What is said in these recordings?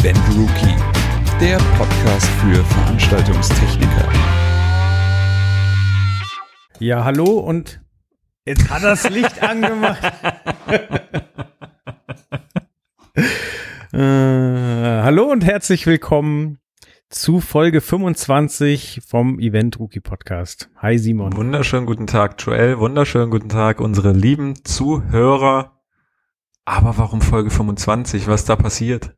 Event Rookie, der Podcast für Veranstaltungstechniker. Ja, hallo und jetzt hat das Licht angemacht. äh, hallo und herzlich willkommen zu Folge 25 vom Event Rookie Podcast. Hi Simon. Wunderschönen guten Tag, Joel. Wunderschönen guten Tag, unsere lieben Zuhörer. Aber warum Folge 25? Was da passiert?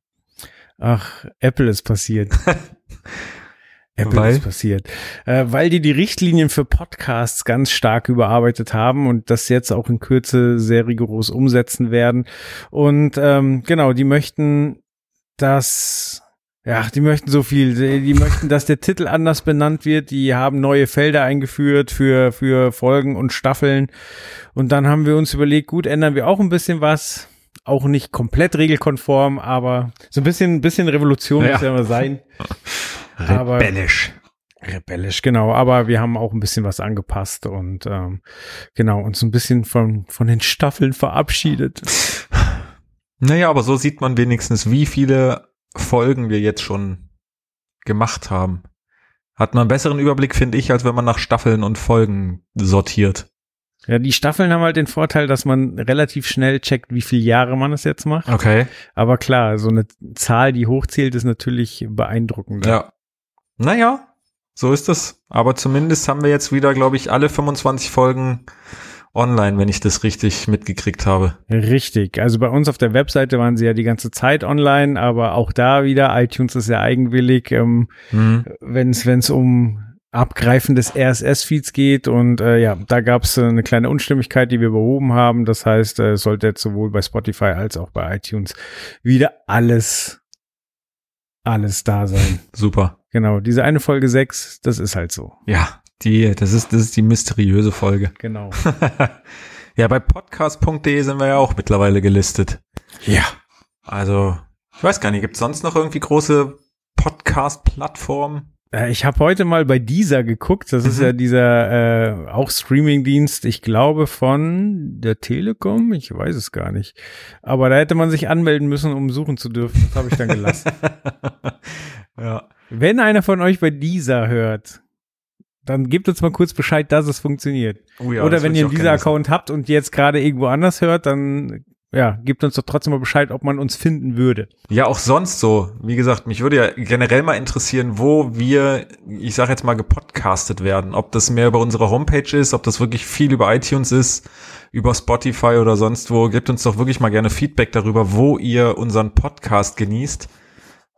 Ach, Apple ist passiert. Apple Weil? ist passiert. Äh, weil die die Richtlinien für Podcasts ganz stark überarbeitet haben und das jetzt auch in Kürze sehr rigoros umsetzen werden. Und ähm, genau, die möchten, dass ja, die möchten so viel. Die die möchten, dass der Titel anders benannt wird. Die haben neue Felder eingeführt für, für Folgen und Staffeln. Und dann haben wir uns überlegt, gut, ändern wir auch ein bisschen was. Auch nicht komplett regelkonform, aber so ein bisschen, bisschen Revolution Ja. muss ja immer sein. Aber- Rebellisch. Rebellisch, genau. Aber wir haben auch ein bisschen was angepasst und ähm, genau, uns ein bisschen von, von den Staffeln verabschiedet. Naja, aber so sieht man wenigstens, wie viele Folgen wir jetzt schon gemacht haben. Hat man einen besseren Überblick, finde ich, als wenn man nach Staffeln und Folgen sortiert. Ja, die Staffeln haben halt den Vorteil, dass man relativ schnell checkt, wie viele Jahre man es jetzt macht. Okay. Aber klar, so eine Zahl, die hochzählt, ist natürlich beeindruckend. Ja. Naja, so ist es. Aber zumindest haben wir jetzt wieder, glaube ich, alle 25 Folgen online, wenn ich das richtig mitgekriegt habe. Richtig. Also bei uns auf der Webseite waren sie ja die ganze Zeit online, aber auch da wieder, iTunes ist ja eigenwillig, ähm, Hm. wenn es wenn es um Abgreifen des RSS-Feeds geht und äh, ja, da gab es äh, eine kleine Unstimmigkeit, die wir behoben haben. Das heißt, äh, es sollte jetzt sowohl bei Spotify als auch bei iTunes wieder alles, alles da sein. Super. genau, diese eine Folge 6, das ist halt so. Ja, die, das ist, das ist die mysteriöse Folge. Genau. ja, bei podcast.de sind wir ja auch mittlerweile gelistet. ja. Also, ich weiß gar nicht, gibt es sonst noch irgendwie große Podcast-Plattformen? Äh, Ich habe heute mal bei dieser geguckt. Das ist Mhm. ja dieser äh, auch Streamingdienst, ich glaube von der Telekom. Ich weiß es gar nicht. Aber da hätte man sich anmelden müssen, um suchen zu dürfen. Das habe ich dann gelassen. ja. Wenn einer von euch bei dieser hört, dann gebt uns mal kurz Bescheid, dass es funktioniert. Oh ja, Oder wenn ihr einen Account habt und jetzt gerade irgendwo anders hört, dann ja, gebt uns doch trotzdem mal Bescheid, ob man uns finden würde. Ja, auch sonst so. Wie gesagt, mich würde ja generell mal interessieren, wo wir, ich sage jetzt mal, gepodcastet werden. Ob das mehr über unsere Homepage ist, ob das wirklich viel über iTunes ist, über Spotify oder sonst wo. Gebt uns doch wirklich mal gerne Feedback darüber, wo ihr unseren Podcast genießt.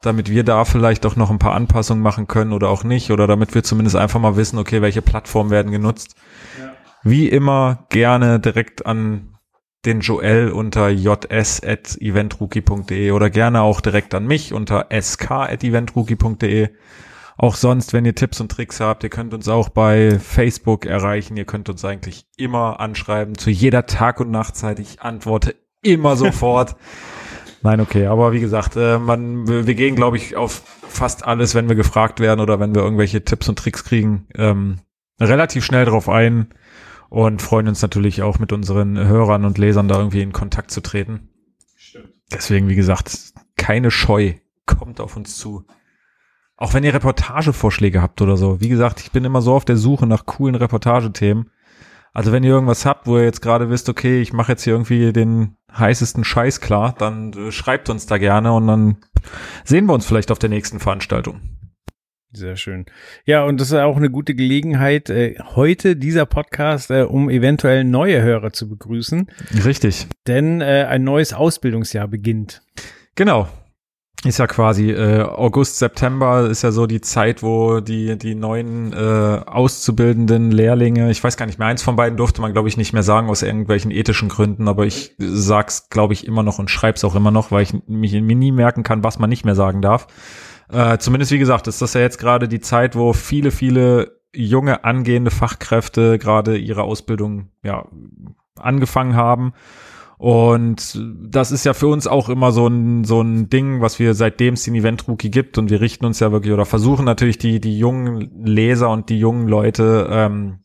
damit wir da vielleicht auch noch ein paar Anpassungen machen können oder auch nicht oder damit wir zumindest einfach mal wissen, okay, welche Plattformen werden genutzt. Wie immer gerne direkt an den Joel unter js@eventrookie.de oder gerne auch direkt an mich unter sk@eventrookie.de. Auch sonst, wenn ihr Tipps und Tricks habt, ihr könnt uns auch bei Facebook erreichen. Ihr könnt uns eigentlich immer anschreiben, zu jeder Tag- und Nachtzeit. Ich antworte immer sofort. Nein, okay, aber wie gesagt, äh, man, wir wir gehen, glaube ich, auf fast alles, wenn wir gefragt werden oder wenn wir irgendwelche Tipps und Tricks kriegen, ähm, relativ schnell drauf ein und freuen uns natürlich auch mit unseren Hörern und Lesern da irgendwie in Kontakt zu treten. Deswegen, wie gesagt, keine Scheu, kommt auf uns zu. Auch wenn ihr Reportagevorschläge habt oder so. Wie gesagt, ich bin immer so auf der Suche nach coolen Reportagethemen. Also wenn ihr irgendwas habt, wo ihr jetzt gerade wisst, okay, ich mache jetzt hier irgendwie den heißesten Scheiß klar, dann äh, schreibt uns da gerne und dann sehen wir uns vielleicht auf der nächsten Veranstaltung. Sehr schön. Ja, und das ist auch eine gute Gelegenheit, äh, heute dieser Podcast, äh, um eventuell neue Hörer zu begrüßen, Richtig. denn äh, ein neues Ausbildungsjahr beginnt. Genau. Ist ja quasi äh, August, September ist ja so die Zeit, wo die die neuen äh, auszubildenden Lehrlinge, ich weiß gar nicht mehr, eins von beiden durfte man glaube ich nicht mehr sagen aus irgendwelchen ethischen Gründen, aber ich sag's glaube ich immer noch und schreib's auch immer noch, weil ich mich mir nie merken kann, was man nicht mehr sagen darf. Äh, zumindest wie gesagt, ist das ja jetzt gerade die Zeit, wo viele viele junge angehende Fachkräfte gerade ihre Ausbildung ja angefangen haben. Und das ist ja für uns auch immer so ein, so ein Ding, was wir seitdem es den Event Rookie gibt und wir richten uns ja wirklich oder versuchen natürlich die, die jungen Leser und die jungen Leute, ähm,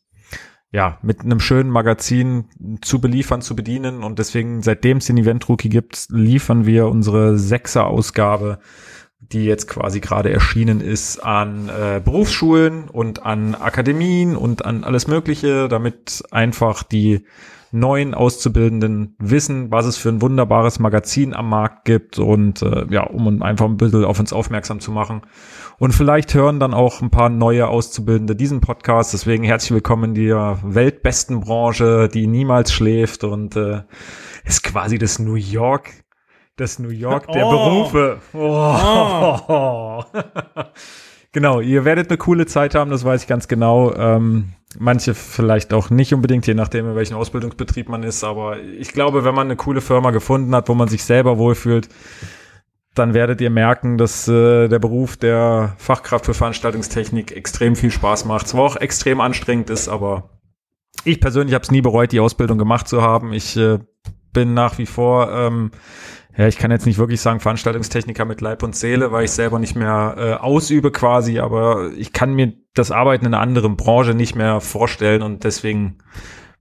ja, mit einem schönen Magazin zu beliefern, zu bedienen. Und deswegen seitdem es den Event Rookie gibt, liefern wir unsere Sechser Ausgabe die jetzt quasi gerade erschienen ist, an äh, Berufsschulen und an Akademien und an alles Mögliche, damit einfach die neuen Auszubildenden wissen, was es für ein wunderbares Magazin am Markt gibt und äh, ja, um einfach ein bisschen auf uns aufmerksam zu machen. Und vielleicht hören dann auch ein paar neue Auszubildende diesen Podcast. Deswegen herzlich willkommen in der weltbesten Branche, die niemals schläft und äh, ist quasi das New York, das New York der Oh. Berufe. Oh. genau, ihr werdet eine coole Zeit haben, das weiß ich ganz genau. Ähm, manche vielleicht auch nicht unbedingt, je nachdem, in welchem Ausbildungsbetrieb man ist. Aber ich glaube, wenn man eine coole Firma gefunden hat, wo man sich selber wohlfühlt, dann werdet ihr merken, dass äh, der Beruf der Fachkraft für Veranstaltungstechnik extrem viel Spaß macht. Zwar auch extrem anstrengend ist, aber ich persönlich habe es nie bereut, die Ausbildung gemacht zu haben. Ich äh, bin nach wie vor, ähm, ja, ich kann jetzt nicht wirklich sagen Veranstaltungstechniker mit Leib und Seele, weil ich selber nicht mehr äh, ausübe quasi, aber ich kann mir das Arbeiten in einer anderen Branche nicht mehr vorstellen und deswegen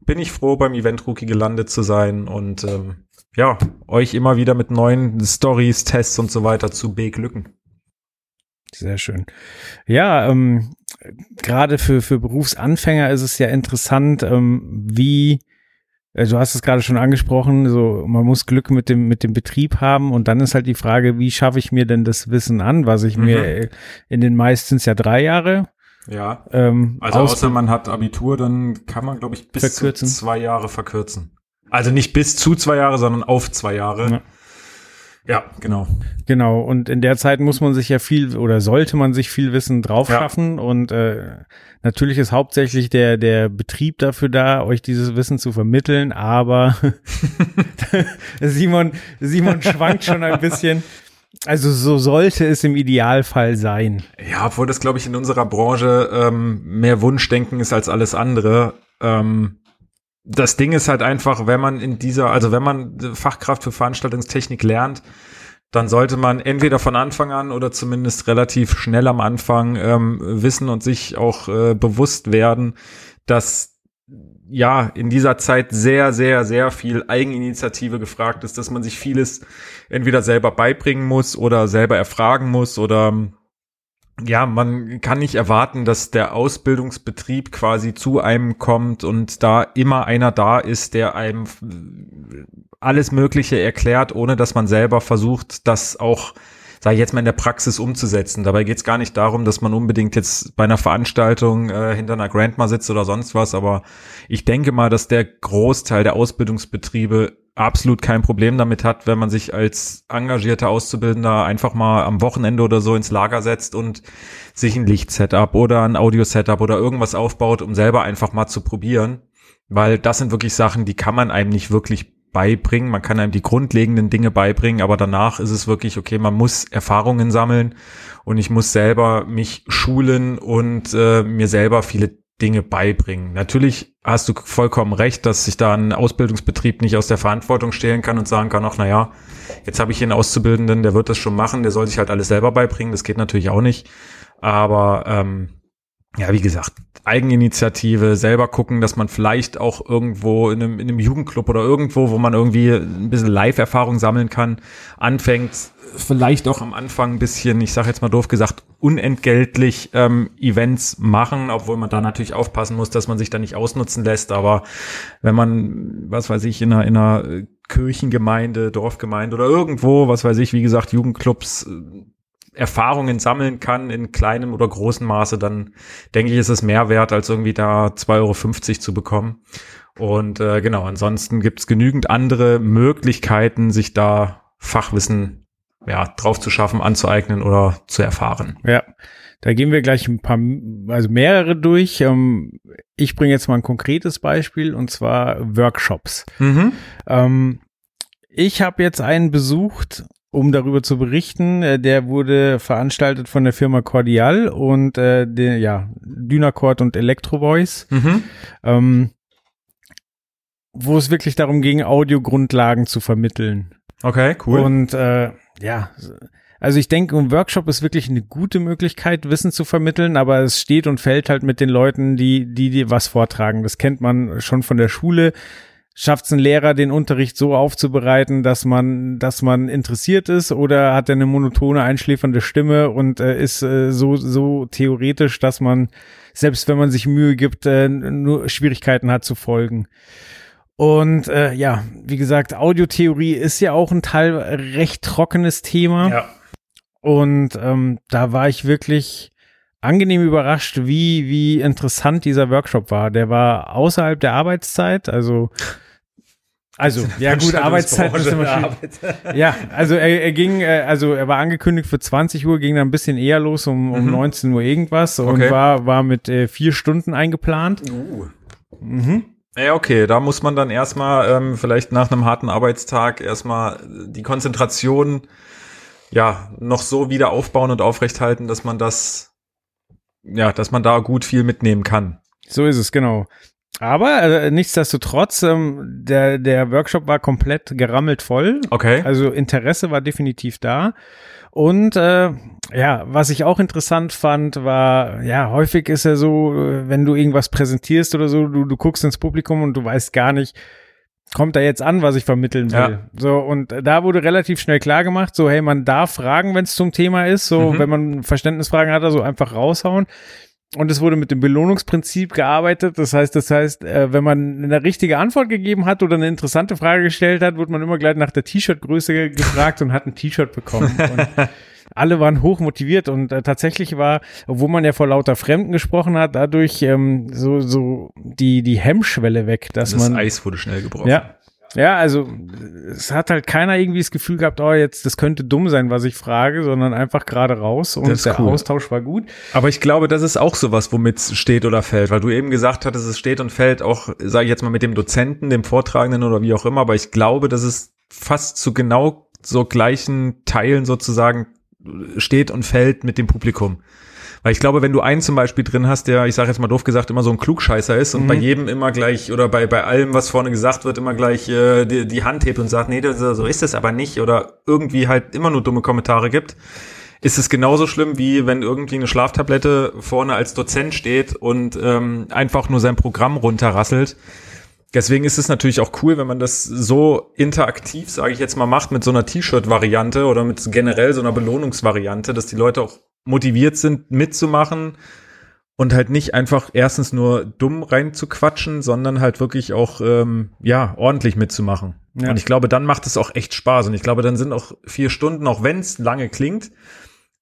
bin ich froh, beim Event Rookie gelandet zu sein und ähm, ja, euch immer wieder mit neuen Stories, Tests und so weiter zu beglücken. Sehr schön. Ja, ähm, gerade für, für Berufsanfänger ist es ja interessant, ähm, wie, du hast es gerade schon angesprochen, so man muss Glück mit dem, mit dem Betrieb haben und dann ist halt die Frage, wie schaffe ich mir denn das Wissen an, was ich Mhm. mir äh, in den meisten ja drei Jahre Ja, ähm, also außer man hat Abitur, dann kann man, glaube ich, bis Verkürzen. zu zwei Jahre verkürzen. Also nicht bis zu zwei Jahre, sondern auf zwei Jahre. Ja. Ja, genau. Genau, und in der Zeit muss man sich ja viel oder sollte man sich viel Wissen drauf Ja. schaffen und äh, natürlich ist hauptsächlich der, der Betrieb dafür da, euch dieses Wissen zu vermitteln, aber Simon, Simon schwankt schon ein bisschen. Also so sollte es im Idealfall sein. Ja, obwohl das, glaube ich, in unserer Branche ähm, mehr Wunschdenken ist als alles andere. Ähm, das Ding ist halt einfach, wenn man in dieser, also wenn man Fachkraft für Veranstaltungstechnik lernt, dann sollte man entweder von Anfang an oder zumindest relativ schnell am Anfang ähm, wissen und sich auch äh, bewusst werden, dass ja in dieser Zeit sehr, sehr, sehr viel Eigeninitiative gefragt ist, dass man sich vieles entweder selber beibringen muss oder selber erfragen muss oder ja, man kann nicht erwarten, dass der Ausbildungsbetrieb quasi zu einem kommt und da immer einer da ist, der einem alles Mögliche erklärt, ohne dass man selber versucht, das auch, sage ich jetzt mal, in der Praxis umzusetzen. Dabei geht es gar nicht darum, dass man unbedingt jetzt bei einer Veranstaltung äh, hinter einer Grandma sitzt oder sonst was, aber ich denke mal, dass der Großteil der Ausbildungsbetriebe absolut kein Problem damit hat, wenn man sich als engagierter Auszubildender einfach mal am Wochenende oder so ins Lager setzt und sich ein Lichtsetup oder ein Audio-Setup oder irgendwas aufbaut, um selber einfach mal zu probieren. Weil das sind wirklich Sachen, die kann man einem nicht wirklich beibringen. Man kann einem die grundlegenden Dinge beibringen, aber danach ist es wirklich, okay, man muss Erfahrungen sammeln und ich muss selber mich schulen und äh, mir selber viele Dinge beibringen. Natürlich hast du vollkommen recht, dass sich da ein Ausbildungsbetrieb nicht aus der Verantwortung stehlen kann und sagen kann, ach naja, jetzt habe ich hier einen Auszubildenden, der wird das schon machen, der soll sich halt alles selber beibringen. Das geht natürlich auch nicht. Aber ähm, ja, wie gesagt, Eigeninitiative, selber gucken, dass man vielleicht auch irgendwo in einem, in einem Jugendclub oder irgendwo, wo man irgendwie ein bisschen Live-Erfahrung sammeln kann, anfängt, vielleicht auch am Anfang ein bisschen, ich sage jetzt mal doof gesagt, unentgeltlich ähm, Events machen, obwohl man da natürlich aufpassen muss, dass man sich da nicht ausnutzen lässt. Aber wenn man, was weiß ich, in einer, in einer Kirchengemeinde, Dorfgemeinde oder irgendwo, was weiß ich, wie gesagt, Jugendclubs Erfahrungen sammeln kann in kleinem oder großem Maße, dann denke ich, ist es mehr wert, als irgendwie da 2,50 Euro zu bekommen. Und äh, genau, ansonsten gibt es genügend andere Möglichkeiten, sich da Fachwissen ja, drauf zu schaffen, anzueignen oder zu erfahren. Ja, da gehen wir gleich ein paar, also mehrere durch. Ähm, Ich bringe jetzt mal ein konkretes Beispiel und zwar Workshops. Mhm. Ähm, ich habe jetzt einen besucht, um darüber zu berichten. Äh, Der wurde veranstaltet von der Firma Cordial und äh, der, ja, Dynacord und Electro Voice, Mhm. ähm, wo es wirklich darum ging, Audiogrundlagen zu vermitteln. Okay, cool. Und äh, ja, also ich denke, ein Workshop ist wirklich eine gute Möglichkeit, Wissen zu vermitteln, aber es steht und fällt halt mit den Leuten, die, die, die was vortragen. Das kennt man schon von der Schule. Schafft es ein Lehrer, den Unterricht so aufzubereiten, dass man, dass man interessiert ist, oder hat er eine monotone, einschläfernde Stimme und äh, ist äh, so, so theoretisch, dass man, selbst wenn man sich Mühe gibt, äh, nur Schwierigkeiten hat zu folgen. Und äh, ja, wie gesagt, Audiotheorie ist ja auch ein Teil recht trockenes Thema. Ja. Und ähm, da war ich wirklich angenehm überrascht, wie, wie interessant dieser Workshop war. Der war außerhalb der Arbeitszeit, also also, ja gut, Arbeitszeit Ja, also er, er ging, äh, also er war angekündigt für 20 Uhr, ging dann ein bisschen eher los, um, um mhm. 19 Uhr irgendwas und okay. war, war mit äh, vier Stunden eingeplant. Uh. Mhm. Ja, okay, da muss man dann erstmal ähm, vielleicht nach einem harten Arbeitstag erstmal die Konzentration ja noch so wieder aufbauen und aufrechthalten, dass man das, ja, dass man da gut viel mitnehmen kann. So ist es, genau. Aber äh, nichtsdestotrotz, ähm, der, der Workshop war komplett gerammelt voll. Okay. Also Interesse war definitiv da. Und äh, ja, was ich auch interessant fand, war, ja, häufig ist ja so, äh, wenn du irgendwas präsentierst oder so, du, du guckst ins Publikum und du weißt gar nicht, kommt da jetzt an, was ich vermitteln will. Ja. So, und da wurde relativ schnell klar gemacht, so, hey, man darf fragen, wenn es zum Thema ist, so, mhm. wenn man Verständnisfragen hat, also einfach raushauen. Und es wurde mit dem Belohnungsprinzip gearbeitet. Das heißt, das heißt, äh, wenn man eine richtige Antwort gegeben hat oder eine interessante Frage gestellt hat, wird man immer gleich nach der T-Shirt-Größe gefragt und hat ein T-Shirt bekommen. Und alle waren hoch motiviert und äh, tatsächlich war, obwohl man ja vor lauter Fremden gesprochen hat, dadurch ähm, so so die die Hemmschwelle weg, dass das man das Eis wurde schnell gebrochen. Ja, ja, also es hat halt keiner irgendwie das Gefühl gehabt, oh, jetzt, das könnte dumm sein, was ich frage, sondern einfach gerade raus und der cool. Austausch war gut. Aber ich glaube, das ist auch sowas, womit es steht oder fällt, weil du eben gesagt hattest, es steht und fällt auch, sage ich jetzt mal, mit dem Dozenten, dem Vortragenden oder wie auch immer, aber ich glaube, dass es fast zu genau so gleichen Teilen sozusagen steht und fällt mit dem Publikum. Weil ich glaube, wenn du einen zum Beispiel drin hast, der, ich sage jetzt mal doof gesagt, immer so ein Klugscheißer ist und mhm. bei jedem immer gleich oder bei, bei allem, was vorne gesagt wird, immer gleich äh, die, die Hand hebt und sagt, nee, das, so ist es aber nicht oder irgendwie halt immer nur dumme Kommentare gibt, ist es genauso schlimm, wie wenn irgendwie eine Schlaftablette vorne als Dozent steht und ähm, einfach nur sein Programm runterrasselt. Deswegen ist es natürlich auch cool, wenn man das so interaktiv, sage ich jetzt mal, macht mit so einer T-Shirt-Variante oder mit generell so einer Belohnungsvariante, dass die Leute auch motiviert sind, mitzumachen und halt nicht einfach erstens nur dumm reinzuquatschen, sondern halt wirklich auch ähm, ja ordentlich mitzumachen. Ja. Und ich glaube, dann macht es auch echt Spaß. Und ich glaube, dann sind auch vier Stunden, auch wenn es lange klingt,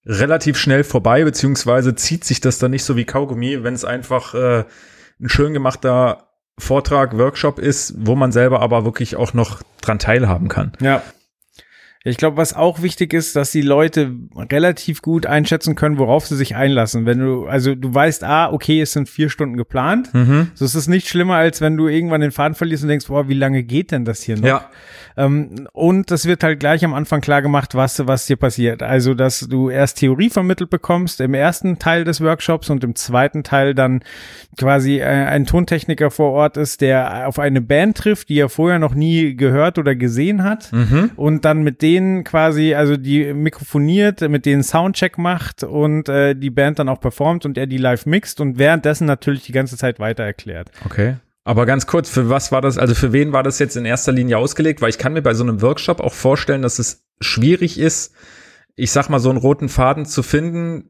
relativ schnell vorbei, beziehungsweise zieht sich das dann nicht so wie Kaugummi, wenn es einfach äh, ein schön gemachter Vortrag, Workshop ist, wo man selber aber wirklich auch noch dran teilhaben kann. Ja, ich glaube, was auch wichtig ist, dass die Leute relativ gut einschätzen können, worauf sie sich einlassen. Wenn du, also du weißt, ah, okay, es sind vier Stunden geplant. Mhm. So ist es nicht schlimmer, als wenn du irgendwann den Faden verlierst und denkst, boah, wie lange geht denn das hier noch? Ja. Ähm, und das wird halt gleich am Anfang klar gemacht, was, was dir passiert. Also, dass du erst Theorie vermittelt bekommst im ersten Teil des Workshops und im zweiten Teil dann quasi äh, ein Tontechniker vor Ort ist, der auf eine Band trifft, die er vorher noch nie gehört oder gesehen hat mhm. und dann mit denen quasi, also die mikrofoniert, mit denen Soundcheck macht und äh, die Band dann auch performt und er die live mixt und währenddessen natürlich die ganze Zeit weiter erklärt. Okay. Aber ganz kurz, für was war das, also für wen war das jetzt in erster Linie ausgelegt? Weil ich kann mir bei so einem Workshop auch vorstellen, dass es schwierig ist, ich sag mal, so einen roten Faden zu finden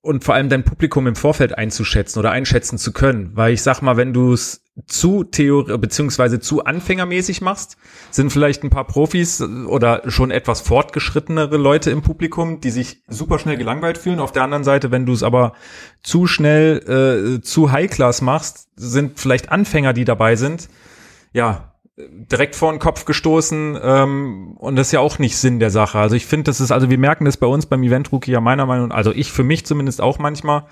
und vor allem dein Publikum im Vorfeld einzuschätzen oder einschätzen zu können. Weil ich sag mal, wenn du es zu theorie beziehungsweise zu anfängermäßig machst, sind vielleicht ein paar Profis oder schon etwas fortgeschrittenere Leute im Publikum, die sich super schnell gelangweilt fühlen. Auf der anderen Seite, wenn du es aber zu schnell, äh, zu High-Class machst, sind vielleicht Anfänger, die dabei sind, ja, direkt vor den Kopf gestoßen ähm, und das ist ja auch nicht Sinn der Sache. Also ich finde, das ist, also wir merken das bei uns beim Event Rookie ja meiner Meinung nach, also ich für mich zumindest auch manchmal,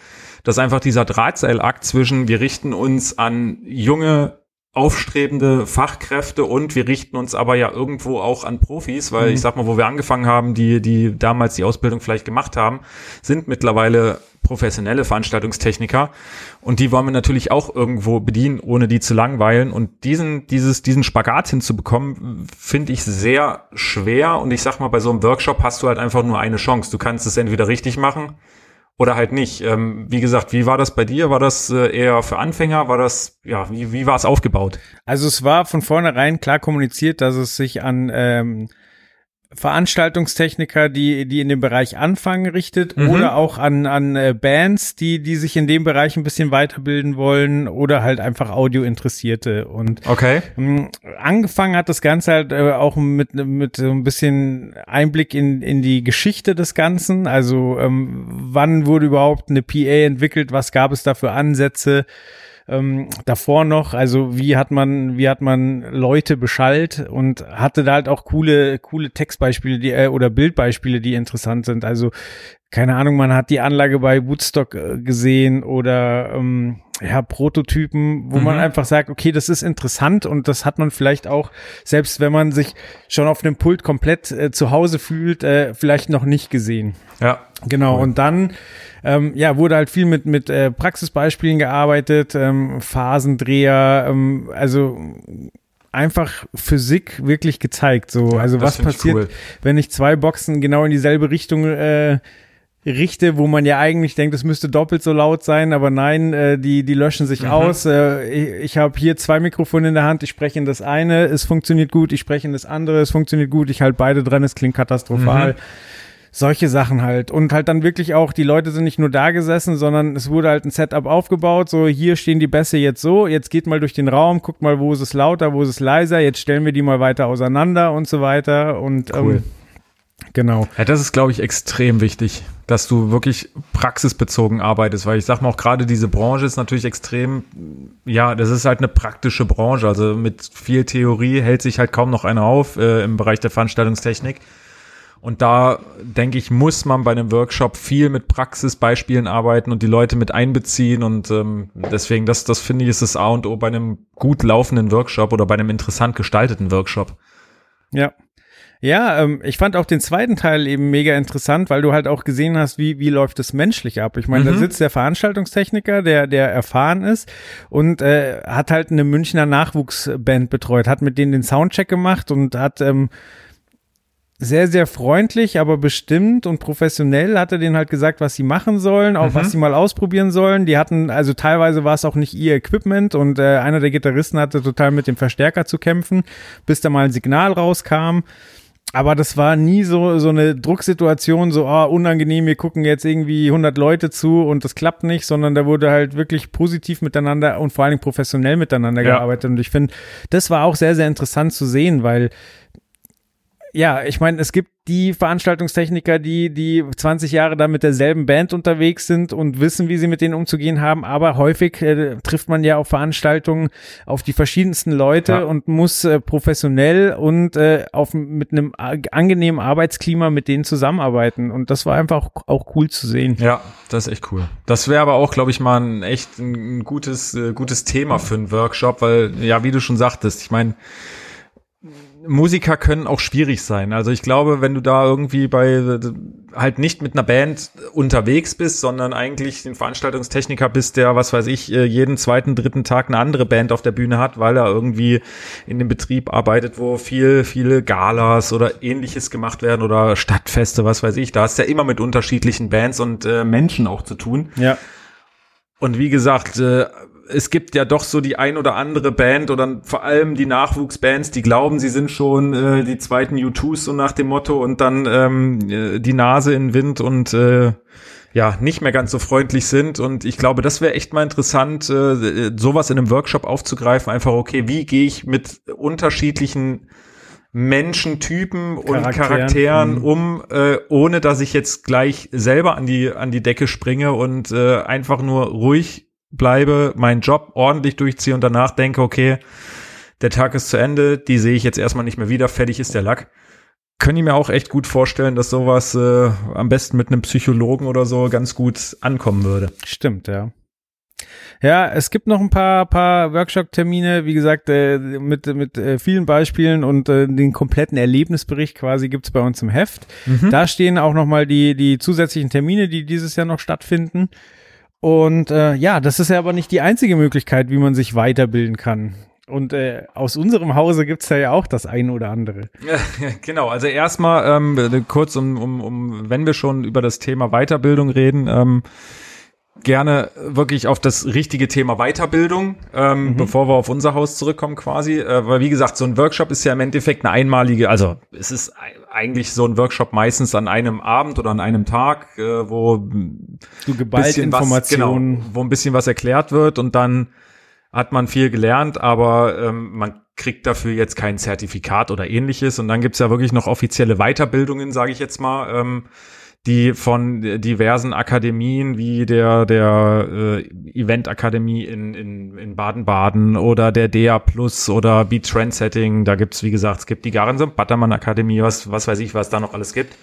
dass einfach dieser Drahtseilakt zwischen wir richten uns an junge aufstrebende Fachkräfte und wir richten uns aber ja irgendwo auch an Profis, weil mhm. ich sag mal, wo wir angefangen haben, die, die damals die Ausbildung vielleicht gemacht haben, sind mittlerweile professionelle Veranstaltungstechniker und die wollen wir natürlich auch irgendwo bedienen, ohne die zu langweilen und diesen, dieses, diesen Spagat hinzubekommen, finde ich sehr schwer und ich sag mal, bei so einem Workshop hast du halt einfach nur eine Chance. Du kannst es entweder richtig machen oder halt nicht. Ähm, wie gesagt, wie war das bei dir? War das äh, eher für Anfänger? War das, ja, wie, wie war es aufgebaut? Also es war von vornherein klar kommuniziert, dass es sich an ähm, Veranstaltungstechniker, die, die in dem Bereich anfangen, richtet mhm. oder auch an, an äh, Bands, die, die sich in dem Bereich ein bisschen weiterbilden wollen oder halt einfach Audiointeressierte. Und okay. mh, angefangen hat das Ganze halt äh, auch mit, mit so ein bisschen Einblick in, in die Geschichte des Ganzen. Also ähm, wann wurde überhaupt eine PA entwickelt, was gab es da für Ansätze? Ähm, davor noch, also wie hat man, wie hat man Leute beschallt und hatte da halt auch coole, coole Textbeispiele, die, äh, oder Bildbeispiele, die interessant sind. Also keine Ahnung, man hat die Anlage bei Woodstock äh, gesehen oder ähm, ja, Prototypen, wo mhm. man einfach sagt, okay, das ist interessant und das hat man vielleicht auch, selbst wenn man sich schon auf dem Pult komplett äh, zu Hause fühlt, äh, vielleicht noch nicht gesehen. Ja. Genau, cool. und dann ähm, ja, wurde halt viel mit, mit äh, Praxisbeispielen gearbeitet, ähm, Phasendreher, ähm, also einfach Physik wirklich gezeigt. So, also was passiert, cool. wenn ich zwei Boxen genau in dieselbe Richtung äh, richte, wo man ja eigentlich denkt, es müsste doppelt so laut sein, aber nein, äh, die, die löschen sich mhm. aus. Äh, ich ich habe hier zwei Mikrofone in der Hand, ich spreche in das eine, es funktioniert gut, ich spreche in das andere, es funktioniert gut, ich halte beide dran, es klingt katastrophal. Mhm solche Sachen halt. Und halt dann wirklich auch, die Leute sind nicht nur da gesessen, sondern es wurde halt ein Setup aufgebaut, so hier stehen die Bässe jetzt so, jetzt geht mal durch den Raum, guckt mal, wo ist es lauter, wo ist es leiser, jetzt stellen wir die mal weiter auseinander und so weiter. Und cool. ähm, Genau. Ja, das ist, glaube ich, extrem wichtig, dass du wirklich praxisbezogen arbeitest, weil ich sag mal auch gerade diese Branche ist natürlich extrem, ja, das ist halt eine praktische Branche. Also mit viel Theorie hält sich halt kaum noch einer auf äh, im Bereich der Veranstaltungstechnik. Und da denke ich, muss man bei einem Workshop viel mit Praxisbeispielen arbeiten und die Leute mit einbeziehen. Und ähm, deswegen, das, das finde ich, ist das A und O bei einem gut laufenden Workshop oder bei einem interessant gestalteten Workshop. Ja. Ja, ähm, ich fand auch den zweiten Teil eben mega interessant, weil du halt auch gesehen hast, wie, wie läuft es menschlich ab. Ich meine, mhm. da sitzt der Veranstaltungstechniker, der, der erfahren ist und äh, hat halt eine Münchner Nachwuchsband betreut, hat mit denen den Soundcheck gemacht und hat ähm, sehr, sehr freundlich, aber bestimmt und professionell hat er denen halt gesagt, was sie machen sollen, auch mhm. was sie mal ausprobieren sollen. Die hatten, also teilweise war es auch nicht ihr Equipment und äh, einer der Gitarristen hatte total mit dem Verstärker zu kämpfen, bis da mal ein Signal rauskam. Aber das war nie so, so eine Drucksituation, so, oh, unangenehm, wir gucken jetzt irgendwie 100 Leute zu und das klappt nicht, sondern da wurde halt wirklich positiv miteinander und vor allen Dingen professionell miteinander ja. gearbeitet. Und ich finde, das war auch sehr, sehr interessant zu sehen, weil ja, ich meine, es gibt die Veranstaltungstechniker, die, die 20 Jahre da mit derselben Band unterwegs sind und wissen, wie sie mit denen umzugehen haben, aber häufig äh, trifft man ja auf Veranstaltungen auf die verschiedensten Leute ja. und muss äh, professionell und äh, auf, mit einem angenehmen Arbeitsklima mit denen zusammenarbeiten und das war einfach auch, auch cool zu sehen. Ja, das ist echt cool. Das wäre aber auch, glaube ich, mal ein echt ein gutes, äh, gutes Thema für einen Workshop, weil, ja, wie du schon sagtest, ich meine, Musiker können auch schwierig sein. Also ich glaube, wenn du da irgendwie bei halt nicht mit einer Band unterwegs bist, sondern eigentlich ein Veranstaltungstechniker bist, der, was weiß ich, äh, jeden zweiten, dritten Tag eine andere Band auf der Bühne hat, weil er irgendwie in dem Betrieb arbeitet, wo viel, viele Galas oder ähnliches gemacht werden oder Stadtfeste, was weiß ich. Da hast du ja immer mit unterschiedlichen Bands und äh, Menschen auch zu tun. Ja. Und wie gesagt, äh, es gibt ja doch so die ein oder andere Band oder vor allem die Nachwuchsbands, die glauben, sie sind schon äh, die zweiten U2s so nach dem Motto und dann ähm, äh, die Nase in Wind und äh, ja, nicht mehr ganz so freundlich sind. Und ich glaube, das wäre echt mal interessant, äh, sowas in einem Workshop aufzugreifen. Einfach, okay, wie gehe ich mit unterschiedlichen Menschentypen und Charakteren, Charakteren mhm. um, äh, ohne dass ich jetzt gleich selber an die, an die Decke springe und äh, einfach nur ruhig bleibe, meinen Job ordentlich durchziehe und danach denke, okay, der Tag ist zu Ende, die sehe ich jetzt erstmal nicht mehr wieder, fertig ist der Lack. Können ich mir auch echt gut vorstellen, dass sowas äh, am besten mit einem Psychologen oder so ganz gut ankommen würde. Stimmt, ja. Ja, es gibt noch ein paar, paar Workshop-Termine, wie gesagt, äh, mit, mit äh, vielen Beispielen und äh, den kompletten Erlebnisbericht quasi gibt's bei uns im Heft. Mhm. Da stehen auch nochmal die, die zusätzlichen Termine, die dieses Jahr noch stattfinden. Und äh, ja, das ist ja aber nicht die einzige Möglichkeit, wie man sich weiterbilden kann. Und äh, aus unserem Hause gibt's da ja auch das ein oder andere. genau, also erstmal ähm, kurz, um, um, um, wenn wir schon über das Thema Weiterbildung reden, ähm, gerne wirklich auf das richtige Thema Weiterbildung, ähm, mhm. bevor wir auf unser Haus zurückkommen quasi. Äh, weil wie gesagt, so ein Workshop ist ja im Endeffekt eine einmalige, also es ist eigentlich so ein Workshop meistens an einem Abend oder an einem Tag, äh, wo du geballt Informationen, genau, wo ein bisschen was erklärt wird und dann hat man viel gelernt, aber ähm, man kriegt dafür jetzt kein Zertifikat oder ähnliches. Und dann gibt's ja wirklich noch offizielle Weiterbildungen, sage ich jetzt mal. Ähm, die von diversen Akademien wie der der äh, Event Akademie in in in Baden-Baden oder der DA Plus oder Beat Trendsetting, da gibt's wie gesagt, es gibt die Garensen Buttermann Akademie, was was weiß ich, was da noch alles gibt.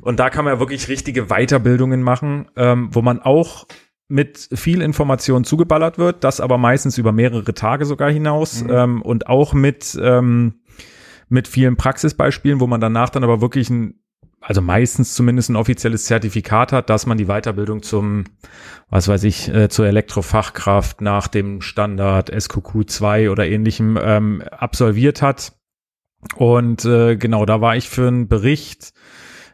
Und da kann man ja wirklich richtige Weiterbildungen machen, ähm, wo man auch mit viel Information zugeballert wird, das aber meistens über mehrere Tage sogar hinaus mhm. ähm, und auch mit ähm, mit vielen Praxisbeispielen, wo man danach dann aber wirklich ein also meistens zumindest ein offizielles Zertifikat hat, dass man die Weiterbildung zum, was weiß ich, äh, zur Elektrofachkraft nach dem Standard SQQ 2 oder ähnlichem ähm, absolviert hat. Und äh, genau, da war ich für einen Bericht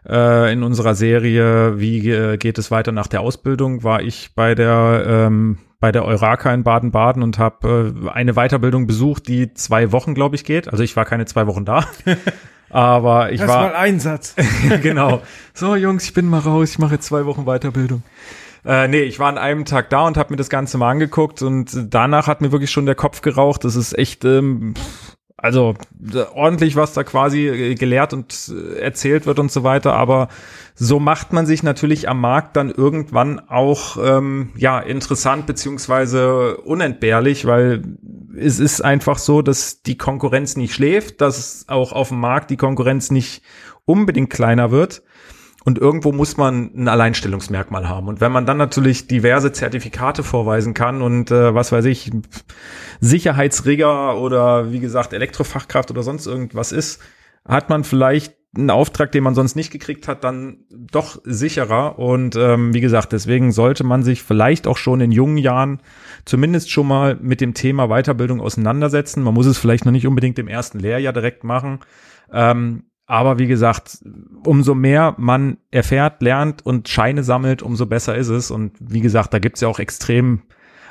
äh, in unserer Serie, wie äh, geht es weiter nach der Ausbildung, war ich bei der ähm, bei der Euraka in Baden-Baden und habe äh, eine Weiterbildung besucht, die zwei Wochen, glaube ich, geht. Also ich war keine zwei Wochen da. Aber ich das war. mal Einsatz. genau. So, Jungs, ich bin mal raus, ich mache jetzt zwei Wochen Weiterbildung. Äh, nee, ich war an einem Tag da und habe mir das Ganze mal angeguckt und danach hat mir wirklich schon der Kopf geraucht. Das ist echt, ähm, also ordentlich, was da quasi äh, gelehrt und äh, erzählt wird und so weiter. Aber so macht man sich natürlich am Markt dann irgendwann auch ähm, ja interessant beziehungsweise unentbehrlich, weil es ist einfach so, dass die Konkurrenz nicht schläft, dass auch auf dem Markt die Konkurrenz nicht unbedingt kleiner wird. Und irgendwo muss man ein Alleinstellungsmerkmal haben. Und wenn man dann natürlich diverse Zertifikate vorweisen kann und äh, was weiß ich, Sicherheitsrigger oder wie gesagt Elektrofachkraft oder sonst irgendwas ist, hat man vielleicht einen Auftrag, den man sonst nicht gekriegt hat, dann doch sicherer. Und ähm, wie gesagt, deswegen sollte man sich vielleicht auch schon in jungen Jahren zumindest schon mal mit dem Thema Weiterbildung auseinandersetzen. Man muss es vielleicht noch nicht unbedingt im ersten Lehrjahr direkt machen. Ähm, aber wie gesagt, umso mehr man erfährt, lernt und Scheine sammelt, umso besser ist es. Und wie gesagt, da gibt's ja auch extrem,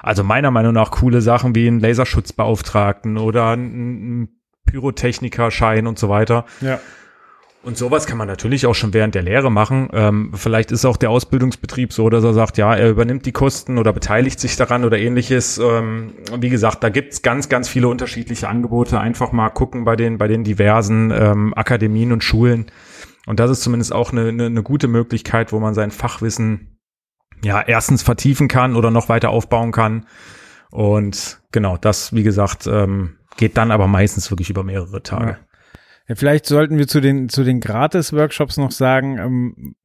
also meiner Meinung nach coole Sachen wie einen Laserschutzbeauftragten oder einen Pyrotechnikerschein und so weiter. Ja. Und sowas kann man natürlich auch schon während der Lehre machen. Ähm, vielleicht ist auch der Ausbildungsbetrieb so, dass er sagt, ja, er übernimmt die Kosten oder beteiligt sich daran oder ähnliches. Ähm, wie gesagt, da gibt's ganz, ganz viele unterschiedliche Angebote. Einfach mal gucken bei den, bei den diversen ähm, Akademien und Schulen. Und das ist zumindest auch eine, eine, eine gute Möglichkeit, wo man sein Fachwissen ja erstens vertiefen kann oder noch weiter aufbauen kann. Und genau, das, wie gesagt, ähm, geht dann aber meistens wirklich über mehrere Tage. Ja. Ja, vielleicht sollten wir zu den, zu den Gratis-Workshops noch sagen, ähm,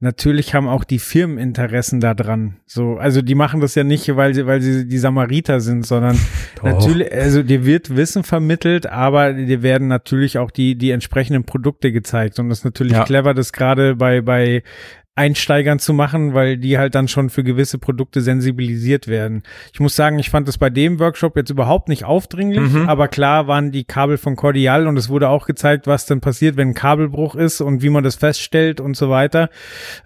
natürlich haben auch die Firmen Interessen daran. So, also die machen das ja nicht, weil sie, weil sie die Samariter sind, sondern natürlich, also dir wird Wissen vermittelt, aber dir werden natürlich auch die, die entsprechenden Produkte gezeigt. Und das ist natürlich ja. clever, das gerade bei, bei Einsteigern zu machen, weil die halt dann schon für gewisse Produkte sensibilisiert werden. Ich muss sagen, ich fand das bei dem Workshop jetzt überhaupt nicht aufdringlich, mhm. aber klar waren die Kabel von Cordial und es wurde auch gezeigt, was dann passiert, wenn ein Kabelbruch ist und wie man das feststellt und so weiter.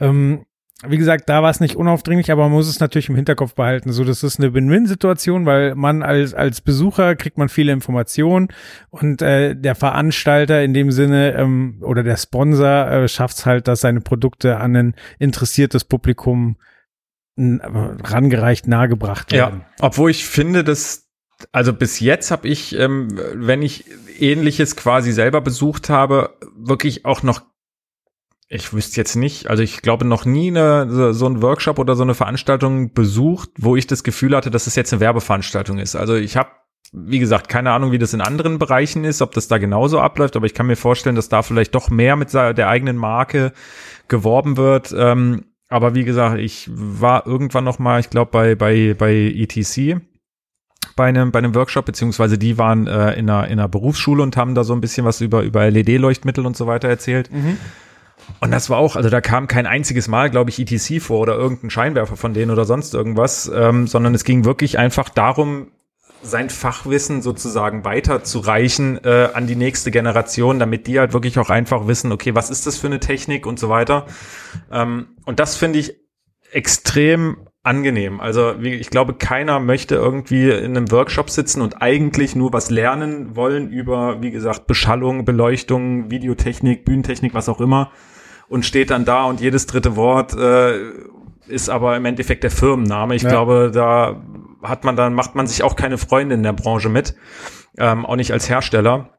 Ähm, wie gesagt, da war es nicht unaufdringlich, aber man muss es natürlich im Hinterkopf behalten. So, das ist eine Win-Win-Situation, weil man als, als Besucher kriegt man viele Informationen und äh, der Veranstalter in dem Sinne ähm, oder der Sponsor äh, schafft es halt, dass seine Produkte an ein interessiertes Publikum rangereicht, nahegebracht werden. Ja, obwohl ich finde, dass also bis jetzt habe ich, ähm, wenn ich ähnliches quasi selber besucht habe, wirklich auch noch ich wüsste jetzt nicht, also ich glaube noch nie eine, so ein Workshop oder so eine Veranstaltung besucht, wo ich das Gefühl hatte, dass es jetzt eine Werbeveranstaltung ist. Also ich habe, wie gesagt, keine Ahnung, wie das in anderen Bereichen ist, ob das da genauso abläuft, aber ich kann mir vorstellen, dass da vielleicht doch mehr mit der eigenen Marke geworben wird. Ähm, aber wie gesagt, ich war irgendwann noch mal, ich glaube bei bei bei ETC bei einem bei einem Workshop beziehungsweise die waren äh, in einer in einer Berufsschule und haben da so ein bisschen was über über LED Leuchtmittel und so weiter erzählt. Mhm. Und das war auch, also da kam kein einziges Mal, glaube ich, ETC vor oder irgendein Scheinwerfer von denen oder sonst irgendwas, ähm, sondern es ging wirklich einfach darum, sein Fachwissen sozusagen weiterzureichen äh, an die nächste Generation, damit die halt wirklich auch einfach wissen, okay, was ist das für eine Technik und so weiter. Ähm, und das finde ich extrem angenehm. Also wie, ich glaube, keiner möchte irgendwie in einem Workshop sitzen und eigentlich nur was lernen wollen über, wie gesagt, Beschallung, Beleuchtung, Videotechnik, Bühnentechnik, was auch immer und steht dann da und jedes dritte Wort äh, ist aber im Endeffekt der Firmenname. Ich ja. glaube, da hat man dann, macht man sich auch keine Freunde in der Branche mit, ähm, auch nicht als Hersteller.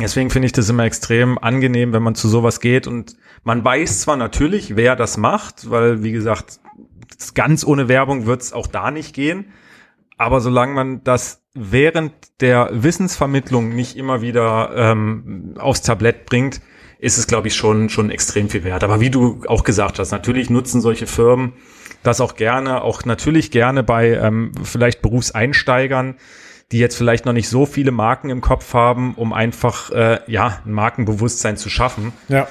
Deswegen finde ich das immer extrem angenehm, wenn man zu sowas geht und man weiß zwar natürlich, wer das macht, weil wie gesagt, ganz ohne Werbung wird es auch da nicht gehen, aber solange man das während der Wissensvermittlung nicht immer wieder ähm, aufs Tablett bringt, ist es, glaube ich, schon, schon extrem viel wert. Aber wie du auch gesagt hast, natürlich nutzen solche Firmen das auch gerne, auch natürlich gerne bei ähm, vielleicht Berufseinsteigern, die jetzt vielleicht noch nicht so viele Marken im Kopf haben, um einfach äh, ja ein Markenbewusstsein zu schaffen. Ja.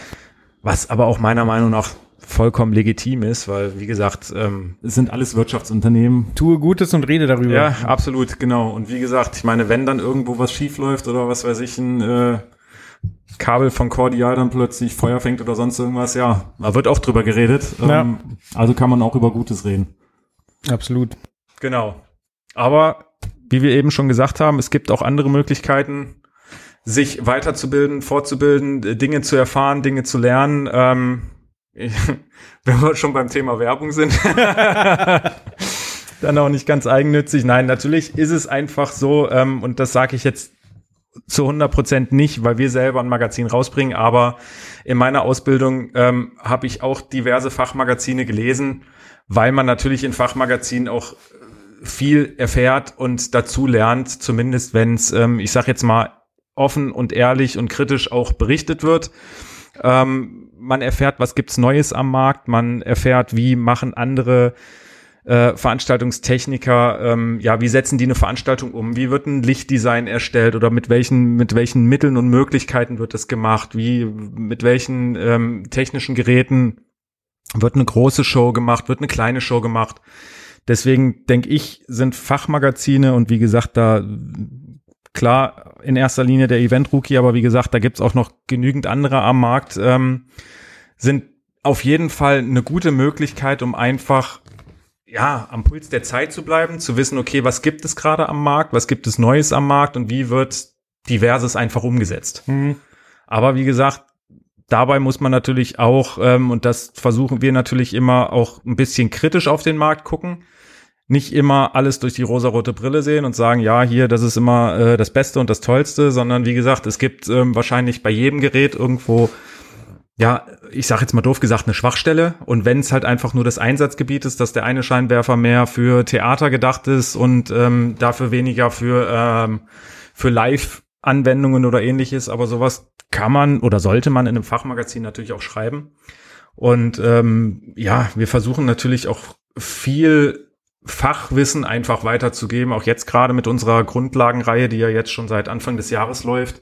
Was aber auch meiner Meinung nach vollkommen legitim ist, weil wie gesagt, ähm, es sind alles Wirtschaftsunternehmen. Tue Gutes und rede darüber. Ja, absolut, genau. Und wie gesagt, ich meine, wenn dann irgendwo was schief läuft oder was weiß ich, ein äh, Kabel von Cordial dann plötzlich Feuer fängt oder sonst irgendwas, ja, da wird auch drüber geredet. Ja. Ähm, also kann man auch über Gutes reden. Absolut. Genau. Aber wie wir eben schon gesagt haben, es gibt auch andere Möglichkeiten, sich weiterzubilden, fortzubilden, Dinge zu erfahren, Dinge zu lernen. Ähm, wenn wir schon beim Thema Werbung sind, dann auch nicht ganz eigennützig. Nein, natürlich ist es einfach so, ähm, und das sage ich jetzt zu 100 Prozent nicht, weil wir selber ein Magazin rausbringen, aber in meiner Ausbildung ähm, habe ich auch diverse Fachmagazine gelesen, weil man natürlich in Fachmagazinen auch viel erfährt und dazu lernt, zumindest wenn es, ähm, ich sage jetzt mal, offen und ehrlich und kritisch auch berichtet wird. Ähm, man erfährt, was gibt's Neues am Markt, man erfährt, wie machen andere äh, Veranstaltungstechniker, ähm, ja, wie setzen die eine Veranstaltung um? Wie wird ein Lichtdesign erstellt oder mit welchen, mit welchen Mitteln und Möglichkeiten wird das gemacht? Wie, mit welchen ähm, technischen Geräten wird eine große Show gemacht, wird eine kleine Show gemacht? Deswegen denke ich, sind Fachmagazine und wie gesagt, da klar in erster Linie der Event Rookie, aber wie gesagt, da gibt's auch noch genügend andere am Markt, ähm, sind auf jeden Fall eine gute Möglichkeit, um einfach ja, am Puls der Zeit zu bleiben, zu wissen, okay, was gibt es gerade am Markt, was gibt es Neues am Markt und wie wird diverses einfach umgesetzt. Mhm. Aber wie gesagt, dabei muss man natürlich auch, ähm, und das versuchen wir natürlich immer auch ein bisschen kritisch auf den Markt gucken, nicht immer alles durch die rosarote Brille sehen und sagen, ja, hier, das ist immer äh, das Beste und das Tollste, sondern wie gesagt, es gibt ähm, wahrscheinlich bei jedem Gerät irgendwo ja, ich sage jetzt mal doof gesagt, eine Schwachstelle. Und wenn es halt einfach nur das Einsatzgebiet ist, dass der eine Scheinwerfer mehr für Theater gedacht ist und ähm, dafür weniger für, ähm, für Live-Anwendungen oder ähnliches, aber sowas kann man oder sollte man in einem Fachmagazin natürlich auch schreiben. Und ähm, ja, wir versuchen natürlich auch viel Fachwissen einfach weiterzugeben, auch jetzt gerade mit unserer Grundlagenreihe, die ja jetzt schon seit Anfang des Jahres läuft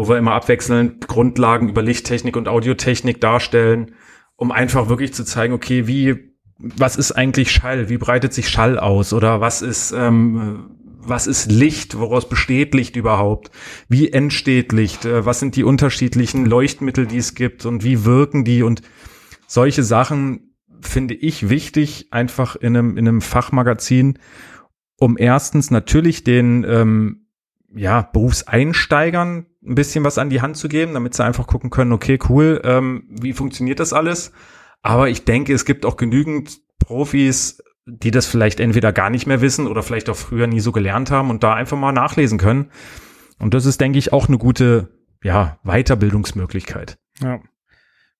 wo wir immer abwechselnd Grundlagen über Lichttechnik und Audiotechnik darstellen, um einfach wirklich zu zeigen, okay, wie, was ist eigentlich Schall? Wie breitet sich Schall aus? Oder was ist, ähm, was ist Licht? Woraus besteht Licht überhaupt? Wie entsteht Licht? Äh, was sind die unterschiedlichen Leuchtmittel, die es gibt und wie wirken die? Und solche Sachen finde ich wichtig, einfach in einem, in einem Fachmagazin, um erstens natürlich den ähm, ja, Berufseinsteigern ein bisschen was an die Hand zu geben, damit sie einfach gucken können, okay, cool, ähm, wie funktioniert das alles? Aber ich denke, es gibt auch genügend Profis, die das vielleicht entweder gar nicht mehr wissen oder vielleicht auch früher nie so gelernt haben und da einfach mal nachlesen können. Und das ist, denke ich, auch eine gute, ja, Weiterbildungsmöglichkeit. Ja.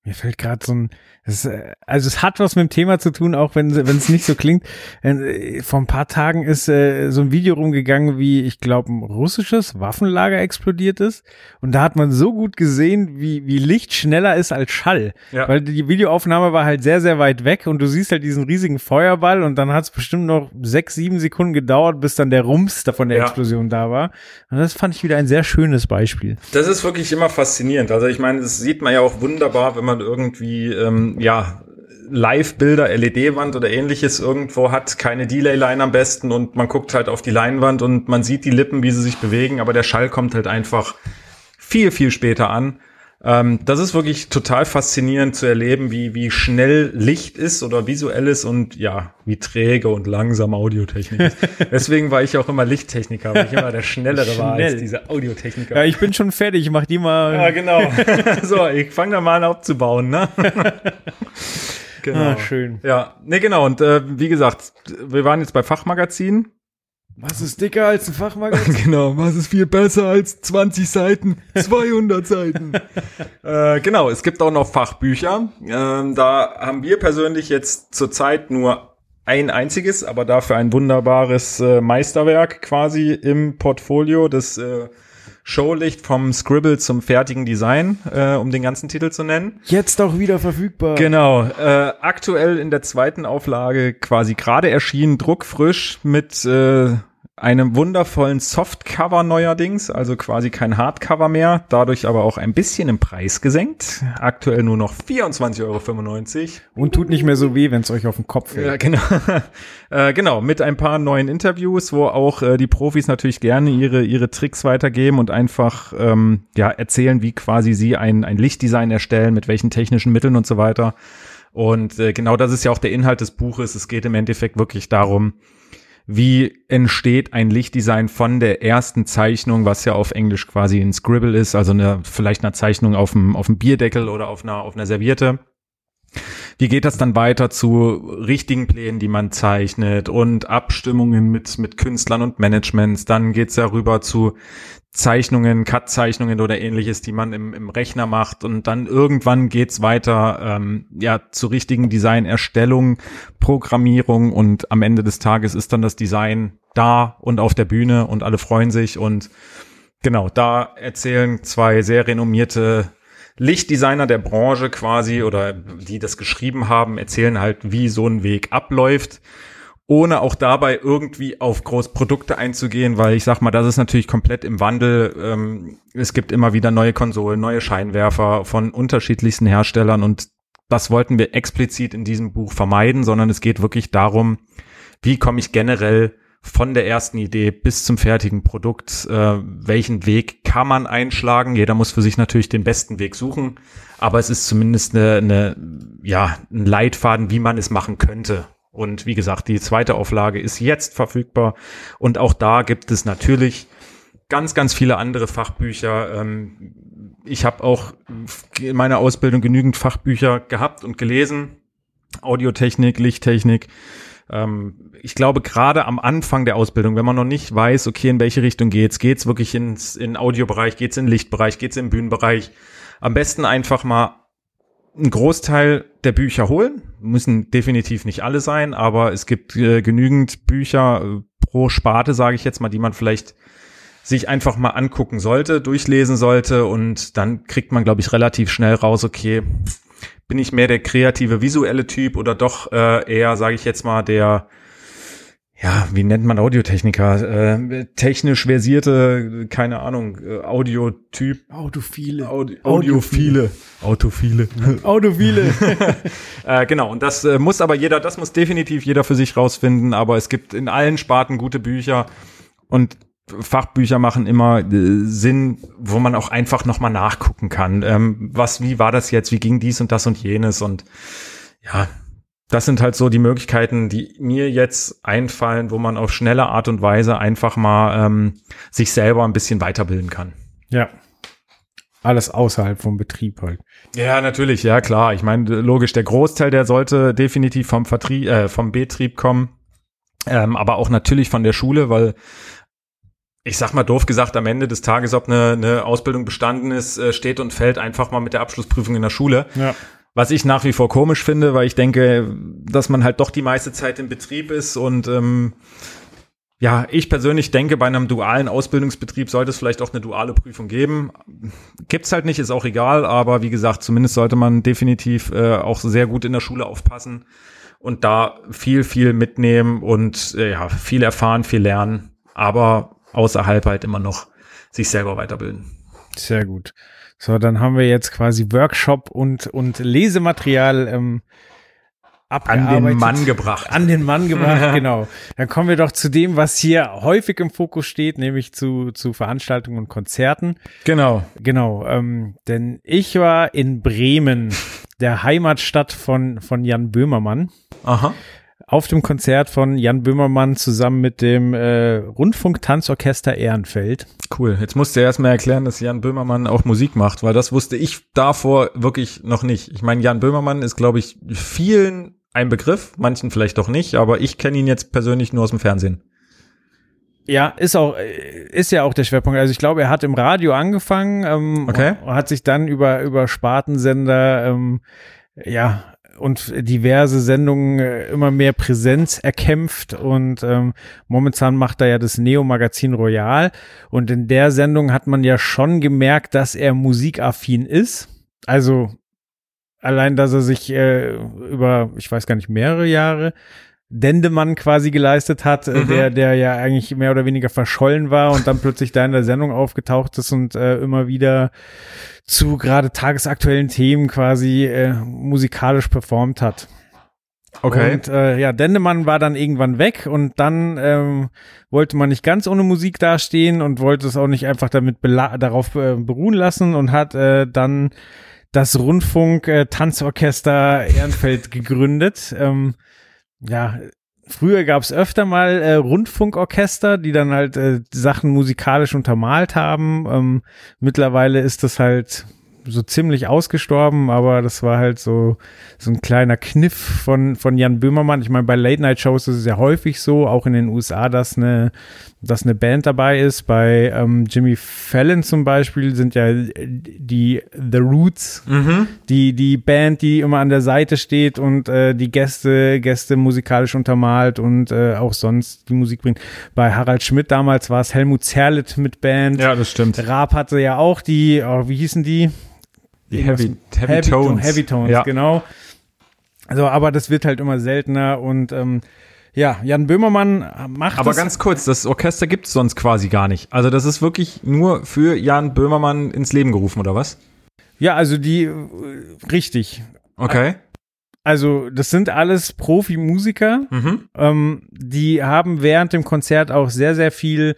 Mir fällt gerade so ein, es, äh, also es hat was mit dem Thema zu tun, auch wenn wenn es nicht so klingt. Äh, vor ein paar Tagen ist äh, so ein Video rumgegangen, wie ich glaube ein russisches Waffenlager explodiert ist, und da hat man so gut gesehen, wie wie Licht schneller ist als Schall, ja. weil die Videoaufnahme war halt sehr sehr weit weg und du siehst halt diesen riesigen Feuerball und dann hat es bestimmt noch sechs sieben Sekunden gedauert, bis dann der Rums davon der ja. Explosion da war. Und das fand ich wieder ein sehr schönes Beispiel. Das ist wirklich immer faszinierend. Also ich meine, das sieht man ja auch wunderbar, wenn man irgendwie ähm, ja Live-Bilder, LED-Wand oder ähnliches irgendwo hat, keine Delay-Line am besten und man guckt halt auf die Leinwand und man sieht die Lippen, wie sie sich bewegen, aber der Schall kommt halt einfach viel, viel später an. Ähm, das ist wirklich total faszinierend zu erleben, wie, wie schnell Licht ist oder visuelles und ja, wie träge und langsam Audiotechnik ist. Deswegen war ich auch immer Lichttechniker, weil ich immer der Schnellere war als diese Audiotechniker. Ja, ich bin schon fertig, ich mach die mal. Ja, genau. so, ich fange da mal an abzubauen, ne? genau. Ah, schön. Ja, nee, genau. Und äh, wie gesagt, wir waren jetzt bei Fachmagazin. Was ist dicker als ein Fachmagazin? genau, was ist viel besser als 20 Seiten, 200 Seiten. äh, genau, es gibt auch noch Fachbücher. Ähm, da haben wir persönlich jetzt zurzeit nur ein einziges, aber dafür ein wunderbares äh, Meisterwerk quasi im Portfolio. Das äh, Showlicht vom Scribble zum fertigen Design, äh, um den ganzen Titel zu nennen. Jetzt auch wieder verfügbar. Genau, äh, aktuell in der zweiten Auflage quasi gerade erschienen, druckfrisch mit äh, einem wundervollen Softcover neuerdings, also quasi kein Hardcover mehr, dadurch aber auch ein bisschen im Preis gesenkt. Aktuell nur noch 24,95 Euro. Und tut nicht mehr so weh, wenn es euch auf den Kopf fällt. Ja, genau. äh, genau, mit ein paar neuen Interviews, wo auch äh, die Profis natürlich gerne ihre, ihre Tricks weitergeben und einfach ähm, ja, erzählen, wie quasi sie ein, ein Lichtdesign erstellen, mit welchen technischen Mitteln und so weiter. Und äh, genau das ist ja auch der Inhalt des Buches. Es geht im Endeffekt wirklich darum, wie entsteht ein Lichtdesign von der ersten Zeichnung, was ja auf Englisch quasi ein Scribble ist, also eine, vielleicht eine Zeichnung auf dem, auf dem Bierdeckel oder auf einer, auf einer Serviette. Wie geht das dann weiter zu richtigen Plänen, die man zeichnet und Abstimmungen mit, mit Künstlern und Managements? Dann geht's ja rüber zu Zeichnungen, Cut-Zeichnungen oder ähnliches, die man im, im Rechner macht. Und dann irgendwann geht's weiter ähm, ja zu richtigen Designerstellung, Programmierung und am Ende des Tages ist dann das Design da und auf der Bühne und alle freuen sich. Und genau, da erzählen zwei sehr renommierte Lichtdesigner der Branche quasi oder die das geschrieben haben, erzählen halt, wie so ein Weg abläuft ohne auch dabei irgendwie auf Großprodukte einzugehen, weil ich sag mal, das ist natürlich komplett im Wandel. Ähm, es gibt immer wieder neue Konsolen, neue Scheinwerfer von unterschiedlichsten Herstellern und das wollten wir explizit in diesem Buch vermeiden, sondern es geht wirklich darum, wie komme ich generell von der ersten Idee bis zum fertigen Produkt, äh, welchen Weg kann man einschlagen? Jeder muss für sich natürlich den besten Weg suchen, aber es ist zumindest eine, eine ja, ein Leitfaden, wie man es machen könnte. Und wie gesagt, die zweite Auflage ist jetzt verfügbar. Und auch da gibt es natürlich ganz, ganz viele andere Fachbücher. Ähm, ich habe auch in meiner Ausbildung genügend Fachbücher gehabt und gelesen. Audiotechnik, Lichttechnik. Ähm, ich glaube, gerade am Anfang der Ausbildung, wenn man noch nicht weiß, okay, in welche Richtung geht's, geht's wirklich ins in Audiobereich, geht's in Lichtbereich, geht's im Bühnenbereich, am besten einfach mal einen Großteil der Bücher holen. Müssen definitiv nicht alle sein, aber es gibt äh, genügend Bücher äh, pro Sparte, sage ich jetzt mal, die man vielleicht sich einfach mal angucken sollte, durchlesen sollte und dann kriegt man, glaube ich, relativ schnell raus, okay, bin ich mehr der kreative visuelle Typ oder doch äh, eher, sage ich jetzt mal, der ja, wie nennt man Audiotechniker? Äh, technisch versierte, keine Ahnung, äh, Audiotyp. Autophile. Audi Audiophile. Autophile. Autophile. äh, genau, und das äh, muss aber jeder, das muss definitiv jeder für sich rausfinden, aber es gibt in allen Sparten gute Bücher und Fachbücher machen immer äh, Sinn, wo man auch einfach nochmal nachgucken kann. Ähm, was, wie war das jetzt? Wie ging dies und das und jenes? Und ja, das sind halt so die Möglichkeiten, die mir jetzt einfallen, wo man auf schnelle Art und Weise einfach mal ähm, sich selber ein bisschen weiterbilden kann. Ja. Alles außerhalb vom Betrieb halt. Ja, natürlich, ja klar. Ich meine, logisch, der Großteil, der sollte definitiv vom Vertrieb, äh, vom Betrieb kommen, ähm, aber auch natürlich von der Schule, weil ich sag mal doof gesagt, am Ende des Tages, ob eine, eine Ausbildung bestanden ist, äh, steht und fällt einfach mal mit der Abschlussprüfung in der Schule. Ja. Was ich nach wie vor komisch finde, weil ich denke, dass man halt doch die meiste Zeit im Betrieb ist und ähm, ja, ich persönlich denke, bei einem dualen Ausbildungsbetrieb sollte es vielleicht auch eine duale Prüfung geben. Gibt's halt nicht, ist auch egal, aber wie gesagt, zumindest sollte man definitiv äh, auch sehr gut in der Schule aufpassen und da viel, viel mitnehmen und äh, ja, viel erfahren, viel lernen, aber außerhalb halt immer noch sich selber weiterbilden. Sehr gut. So, dann haben wir jetzt quasi Workshop und, und Lesematerial ähm, abgearbeitet. An den Mann gebracht. An den Mann gebracht, genau. Dann kommen wir doch zu dem, was hier häufig im Fokus steht, nämlich zu, zu Veranstaltungen und Konzerten. Genau. Genau, ähm, denn ich war in Bremen, der Heimatstadt von, von Jan Böhmermann. Aha. Auf dem Konzert von Jan Böhmermann zusammen mit dem äh, Rundfunk-Tanzorchester Ehrenfeld. Cool. Jetzt musst du erstmal erklären, dass Jan Böhmermann auch Musik macht, weil das wusste ich davor wirklich noch nicht. Ich meine, Jan Böhmermann ist, glaube ich, vielen ein Begriff, manchen vielleicht doch nicht, aber ich kenne ihn jetzt persönlich nur aus dem Fernsehen. Ja, ist auch, ist ja auch der Schwerpunkt. Also ich glaube, er hat im Radio angefangen, ähm, Okay. und hat sich dann über, über Spartensender, ähm, ja, und diverse Sendungen äh, immer mehr Präsenz erkämpft und ähm, momentan macht er ja das Neo-Magazin Royal und in der Sendung hat man ja schon gemerkt, dass er musikaffin ist. Also allein, dass er sich äh, über, ich weiß gar nicht, mehrere Jahre Dendemann quasi geleistet hat, äh, Mhm. der, der ja eigentlich mehr oder weniger verschollen war und dann plötzlich da in der Sendung aufgetaucht ist und äh, immer wieder zu gerade tagesaktuellen Themen quasi äh, musikalisch performt hat. Okay. Und äh, ja, Dendemann war dann irgendwann weg und dann ähm, wollte man nicht ganz ohne Musik dastehen und wollte es auch nicht einfach damit bela darauf äh, beruhen lassen und hat äh, dann das Rundfunk äh, Tanzorchester Ehrenfeld gegründet. Ähm, ja, früher gab es öfter mal äh, Rundfunkorchester, die dann halt äh, Sachen musikalisch untermalt haben. Ähm, mittlerweile ist das halt so ziemlich ausgestorben, aber das war halt so so ein kleiner Kniff von von Jan Böhmermann. Ich meine, bei Late Night Shows ist es ja häufig so, auch in den USA, dass eine dass eine Band dabei ist. Bei ähm, Jimmy Fallon zum Beispiel sind ja die The Roots, Mhm. die die Band, die immer an der Seite steht und äh, die Gäste Gäste musikalisch untermalt und äh, auch sonst die Musik bringt. Bei Harald Schmidt damals war es Helmut Zerlett mit Band. Ja, das stimmt. Raab hatte ja auch die, oh, wie hießen die? Die Irgendwas Heavy, mit- Heavy, Tones. Heavy Tones, Ja. genau. Also, aber das wird halt immer seltener und ähm, ja, Jan Böhmermann macht Aber ganz kurz, das Orchester gibt's sonst quasi gar nicht. Also das ist wirklich nur für Jan Böhmermann ins Leben gerufen, oder was? ja, also die richtig. Okay. Also das sind alles Profimusiker. Mhm. Ähm, die haben während dem Konzert auch sehr, sehr viel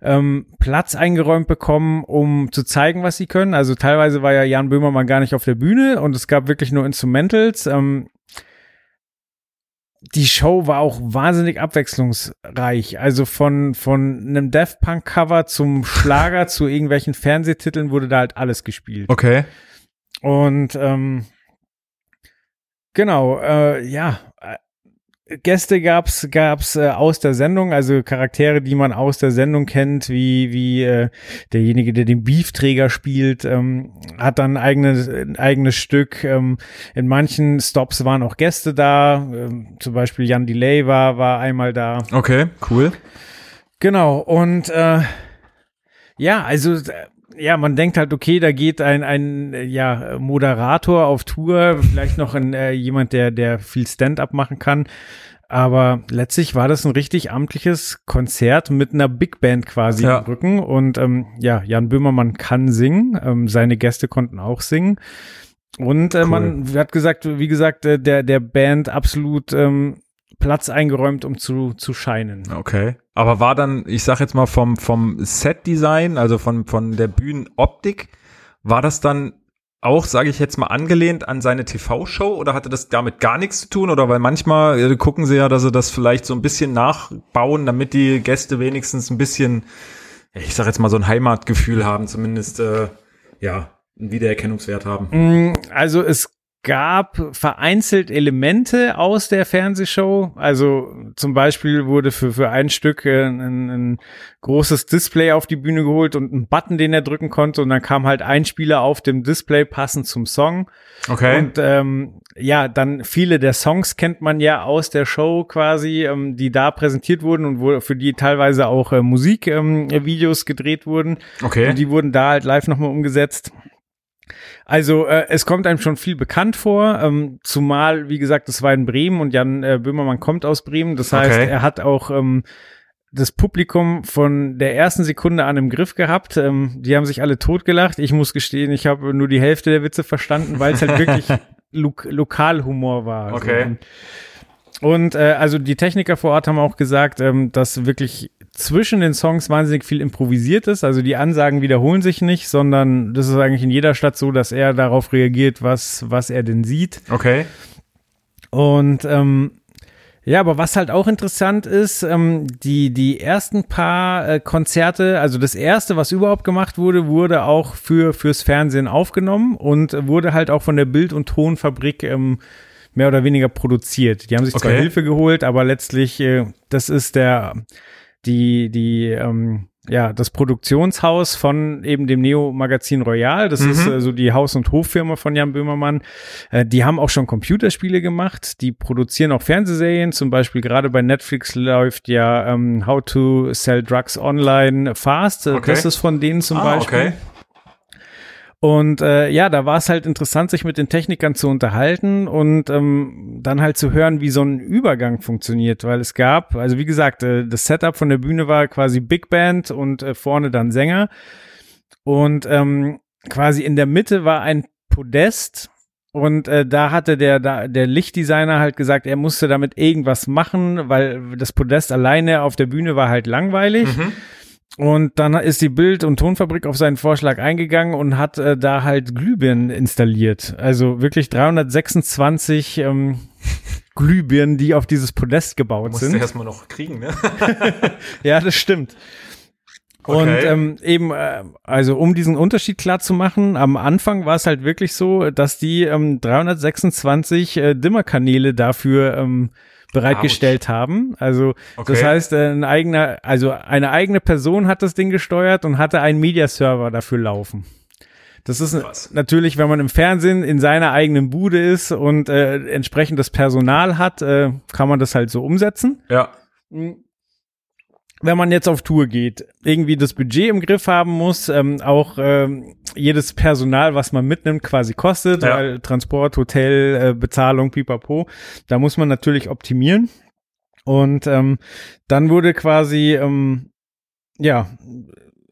ähm, Platz eingeräumt bekommen, um zu zeigen, was sie können. Also teilweise war ja Jan Böhmermann gar nicht auf der Bühne und es gab wirklich nur Instrumentals. Ähm, die Show war auch wahnsinnig abwechslungsreich. Also von, von einem Death Punk Cover zum Schlager zu irgendwelchen Fernsehtiteln wurde da halt alles gespielt. Okay. Und ähm, genau, äh, ja, Gäste gab's gab's äh, aus der Sendung, also Charaktere, die man aus der Sendung kennt, wie wie äh, derjenige, der den Beefträger spielt, ähm, hat dann ein eigenes ein eigenes Stück. Ähm, in manchen Stops waren auch Gäste da, ähm, zum Beispiel Jan Delay war war einmal da. Okay, cool. Genau, und äh, ja, also äh, ja, man denkt halt, okay, da geht ein, ein ja, Moderator auf Tour, vielleicht noch ein, äh, jemand, der, der viel Stand-up machen kann. Aber letztlich war das ein richtig amtliches Konzert mit einer Big Band quasi Ja. im Rücken. Und ähm, ja, Jan Böhmermann kann singen, ähm, seine Gäste konnten auch singen. Und äh, Cool. man hat gesagt, wie gesagt, äh, der, der Band absolut ähm, Platz eingeräumt, um zu, zu scheinen. Okay. Aber war dann, ich sag jetzt mal vom, vom Set-Design, also von, von der Bühnenoptik, war das dann auch, sage ich jetzt mal, angelehnt an seine TV-Show oder hatte das damit gar nichts zu tun? Oder weil manchmal äh, gucken sie ja, dass sie das vielleicht so ein bisschen nachbauen, damit die Gäste wenigstens ein bisschen, ich sag jetzt mal, so ein Heimatgefühl haben, zumindest, äh, ja, einen Wiedererkennungswert haben. Mm, Also es gab vereinzelt Elemente aus der Fernsehshow. Also zum Beispiel wurde für, für ein Stück äh, ein, ein großes Display auf die Bühne geholt und ein Button, den er drücken konnte. Und dann kam halt ein Spieler auf dem Display passend zum Song. Okay. Und ähm, ja, dann viele der Songs kennt man ja aus der Show quasi, ähm, die da präsentiert wurden und wo, für die teilweise auch äh, Musikvideos ähm, gedreht wurden. okay. Und die wurden da halt live nochmal umgesetzt. Also äh, es kommt einem schon viel bekannt vor, ähm, zumal, wie gesagt, das war in Bremen und Jan äh, Böhmermann kommt aus Bremen. Das heißt, Okay. er hat auch ähm, das Publikum von der ersten Sekunde an im Griff gehabt. Ähm, die haben sich alle totgelacht. Ich muss gestehen, ich habe nur die Hälfte der Witze verstanden, weil es halt wirklich Lo Lokalhumor war. Okay. So. Und, und äh, also die Techniker vor Ort haben auch gesagt, ähm, dass wirklich zwischen den Songs wahnsinnig viel improvisiert ist. Also die Ansagen wiederholen sich nicht, sondern das ist eigentlich in jeder Stadt so, dass er darauf reagiert, was, was er denn sieht. Okay. Und ähm, ja, aber was halt auch interessant ist, ähm, die, die ersten paar äh, Konzerte, also das erste, was überhaupt gemacht wurde, wurde auch für, fürs Fernsehen aufgenommen und wurde halt auch von der Bild- und Tonfabrik ähm, mehr oder weniger produziert. Die haben sich zwar Okay. Hilfe geholt, aber letztlich, äh, das ist der, die, die, ähm, ja, das Produktionshaus von eben dem Neo-Magazin Royal. Das Mhm. ist äh, so die Haus- und Hoffirma von Jan Böhmermann. Äh, die haben auch schon Computerspiele gemacht. Die produzieren auch Fernsehserien. Zum Beispiel gerade bei Netflix läuft ja ähm, How to Sell Drugs Online Fast. Äh, Okay. Das ist von denen zum ah, Beispiel. okay. Und äh, ja, da war es halt interessant, sich mit den Technikern zu unterhalten und ähm, dann halt zu hören, wie so ein Übergang funktioniert, weil es gab, also wie gesagt, äh, das Setup von der Bühne war quasi Big Band und äh, vorne dann Sänger und ähm, quasi in der Mitte war ein Podest und äh, da hatte der, da, der Lichtdesigner halt gesagt, er musste damit irgendwas machen, weil das Podest alleine auf der Bühne war halt langweilig. Mhm. Und dann ist die Bild- und Tonfabrik auf seinen Vorschlag eingegangen und hat äh, da halt Glühbirnen installiert. Also wirklich 326 ähm, Glühbirnen, die auf dieses Podest gebaut Musst sind. erstmal noch kriegen, ne? Ja, das stimmt. Und Okay. ähm, eben, äh, also um diesen Unterschied klar zu machen, am Anfang war es halt wirklich so, dass die ähm, 326 äh, Dimmerkanäle dafür ähm, bereitgestellt haben. Also das Okay. heißt, äh, ein eigener, also eine eigene Person hat das Ding gesteuert und hatte einen Media-Server dafür laufen. Das ist Krass. natürlich, wenn man im Fernsehen in seiner eigenen Bude ist und äh, entsprechendes Personal hat, äh, kann man das halt so umsetzen. Ja. Wenn man jetzt auf Tour geht, irgendwie das Budget im Griff haben muss, ähm, auch ähm, jedes Personal, was man mitnimmt, quasi kostet, Ja. weil Transport, Hotel, äh, Bezahlung, pipapo, da muss man natürlich optimieren. Und ähm, dann wurde quasi, ähm, ja,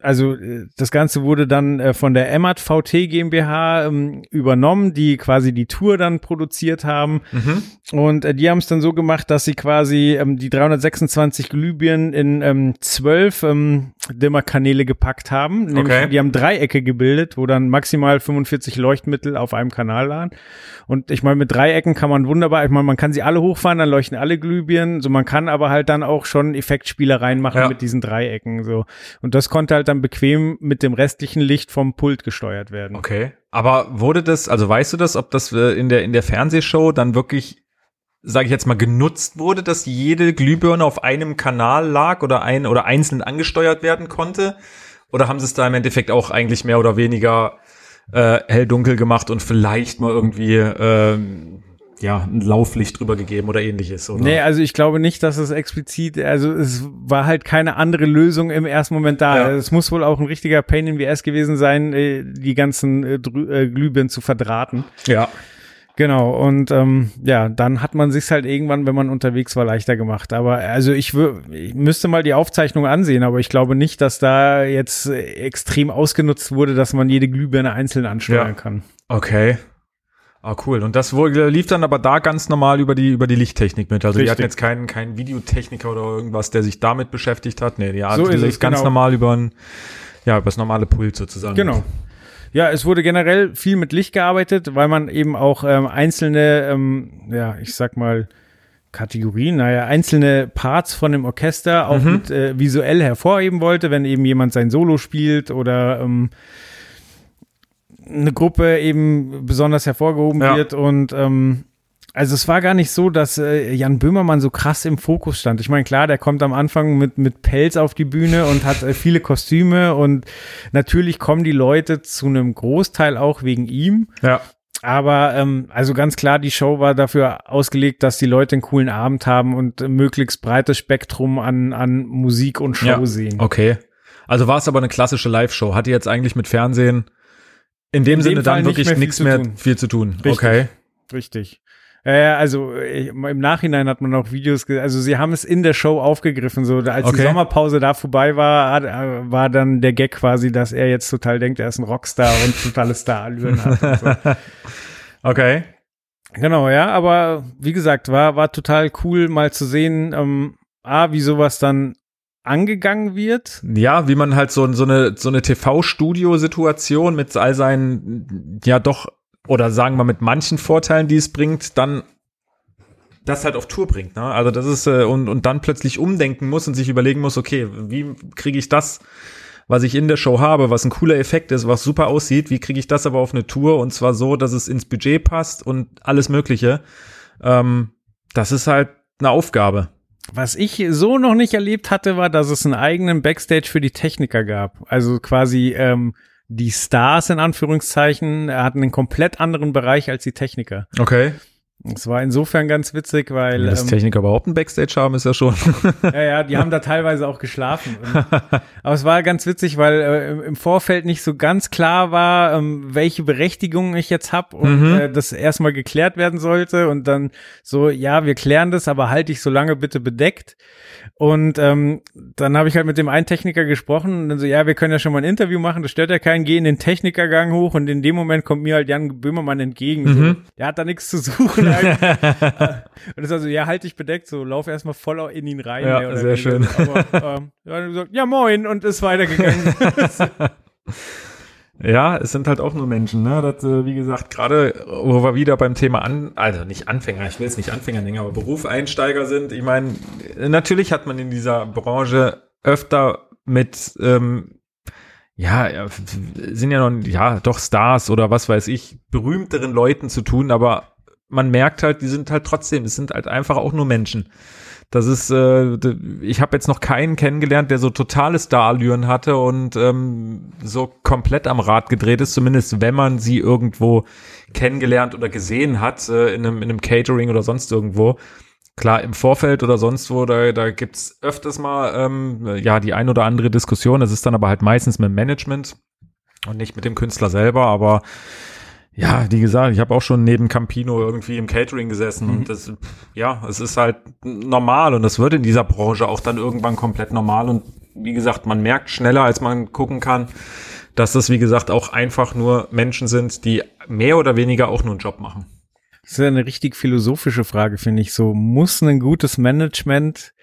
also äh, das Ganze wurde dann äh, von der Emmat VT GmbH ähm, übernommen, die quasi die Tour dann produziert haben. Mhm. Und äh, die haben es dann so gemacht, dass sie quasi ähm, die 326 Glühbirnen in ähm, 12 ähm, Dimmerkanäle gepackt haben. Nämlich, Okay. Die haben Dreiecke gebildet, wo dann maximal 45 Leuchtmittel auf einem Kanal waren. Und ich meine, mit Dreiecken kann man wunderbar, ich meine, man kann sie alle hochfahren, dann leuchten alle Glühbirnen. So, man kann aber halt dann auch schon Effektspielereien machen Ja. mit diesen Dreiecken. So. Und das konnte halt dann bequem mit dem restlichen Licht vom Pult gesteuert werden. Okay. Aber wurde das, also weißt du das, ob das äh, in der, in der Fernsehshow dann wirklich, sage ich jetzt mal, genutzt wurde, dass jede Glühbirne auf einem Kanal lag oder ein oder einzeln angesteuert werden konnte? Oder haben sie es da im Endeffekt auch eigentlich mehr oder weniger äh, hell-dunkel gemacht und vielleicht mal irgendwie ähm, ja, ein Lauflicht drüber gegeben oder ähnliches? Oder? Nee, also ich glaube nicht, dass es explizit, also es war halt keine andere Lösung im ersten Moment da. Ja. Es muss wohl auch ein richtiger Pain in VS gewesen sein, äh, die ganzen äh, äh, Glühbirnen zu verdrahten. Ja. Genau, und ähm, ja, dann hat man sich's halt irgendwann, wenn man unterwegs war, leichter gemacht. Aber also ich, ich müsste mal die Aufzeichnung ansehen, aber ich glaube nicht, dass da jetzt extrem ausgenutzt wurde, dass man jede Glühbirne einzeln ansteuern Ja. kann. Okay. Ah, cool. Und das wurde, lief dann aber da ganz normal über die, über die Lichttechnik mit. Also die Richtig. hatten jetzt keinen, keinen Videotechniker oder irgendwas, der sich damit beschäftigt hat. Nee, die So die ist lief es, ganz genau. normal über ein, ja, über das normale Pult sozusagen. Genau. Ja, es wurde generell viel mit Licht gearbeitet, weil man eben auch ähm, einzelne, ähm, ja, ich sag mal, Kategorien, naja, einzelne Parts von dem Orchester auch Mhm. mit äh, visuell hervorheben wollte, wenn eben jemand sein Solo spielt oder ähm, eine Gruppe eben besonders hervorgehoben Ja. wird und ähm, also es war gar nicht so, dass äh, Jan Böhmermann so krass im Fokus stand. Ich meine, klar, der kommt am Anfang mit, mit Pelz auf die Bühne und hat äh, viele Kostüme und natürlich kommen die Leute zu einem Großteil auch wegen ihm. Ja. Aber ähm, also ganz klar, die Show war dafür ausgelegt, dass die Leute einen coolen Abend haben und äh, möglichst breites Spektrum an, an Musik und Show Ja. sehen. Okay. Also war es aber eine klassische Live-Show. Hatte jetzt eigentlich mit Fernsehen in dem In dem Sinne Fall dann wirklich mehr nichts mehr tun. viel zu tun. Richtig. Okay. Richtig. Äh, also im Nachhinein hat man auch Videos, also sie haben es in der Show aufgegriffen, so als die Okay. Sommerpause da vorbei war, äh, war dann der Gag quasi, dass er jetzt total denkt, er ist ein Rockstar und totale Starallüren hat. So. Okay. Genau, ja, aber wie gesagt, war, war total cool mal zu sehen, ähm, A, wie sowas dann angegangen wird. Ja, wie man halt so, so eine, so eine TV-Studio-Situation mit all seinen, ja doch, oder sagen wir mit manchen Vorteilen, die es bringt, dann das halt auf Tour bringt. Ne? Also das ist, äh, und, und dann plötzlich umdenken muss und sich überlegen muss, okay, wie kriege ich das, was ich in der Show habe, was ein cooler Effekt ist, was super aussieht, wie kriege ich das aber auf eine Tour und zwar so, dass es ins Budget passt und alles Mögliche. Ähm, das ist halt eine Aufgabe. Was ich so noch nicht erlebt hatte, war, dass es einen eigenen Backstage für die Techniker gab. Also quasi ähm, die Stars in Anführungszeichen hatten einen komplett anderen Bereich als die Techniker. Okay. Es war insofern ganz witzig, weil. Ja, dass ähm, Techniker überhaupt einen Backstage haben, ist ja schon. ja, ja, die haben da teilweise auch geschlafen. Und, aber es war ganz witzig, weil äh, im Vorfeld nicht so ganz klar war, ähm, welche Berechtigung ich jetzt habe und Mhm. äh, das erstmal geklärt werden sollte. Und dann so, ja, wir klären das, aber halte ich so lange bitte bedeckt. Und ähm, dann habe ich halt mit dem einen Techniker gesprochen und dann so, ja, wir können ja schon mal ein Interview machen, das stört ja keinen, geh in den Technikergang hoch und in dem Moment kommt mir halt Jan Böhmermann entgegen. So, Mhm. der hat da nichts zu suchen. und das war so, ja, halt dich bedeckt, so, lauf erstmal voll in ihn rein. Ja, oder sehr schön. Aber ähm, ja, gesagt, ja, moin und ist weitergegangen. Ja, es sind halt auch nur Menschen, ne? Das, äh, wie gesagt, gerade wo wir wieder beim Thema an, also nicht Anfänger, ich will es nicht Anfänger nennen, aber Berufseinsteiger sind. Ich meine, natürlich hat man in dieser Branche öfter mit, ähm, ja, sind ja noch, ja, doch Stars oder was weiß ich, berühmteren Leuten zu tun, aber man merkt halt, die sind halt trotzdem, es sind halt einfach auch nur Menschen. Das ist, äh, ich habe jetzt noch keinen kennengelernt, der so totale Starallüren hatte und ähm, so komplett am Rad gedreht ist, zumindest wenn man sie irgendwo kennengelernt oder gesehen hat, äh, in, einem, in einem Catering oder sonst irgendwo. Klar, im Vorfeld oder sonst wo, da, da gibt's öfters mal ähm, ja die ein oder andere Diskussion. Das ist dann aber halt meistens mit dem Management und nicht mit dem Künstler selber, aber ja, wie gesagt, ich habe auch schon neben Campino irgendwie im Catering gesessen und das, ja, es ist halt normal und das wird in dieser Branche auch dann irgendwann komplett normal und wie gesagt, man merkt schneller, als man gucken kann, dass das, wie gesagt, auch einfach nur Menschen sind, die mehr oder weniger auch nur einen Job machen. Das ist ja eine richtig philosophische Frage, finde ich. So, muss ein gutes Management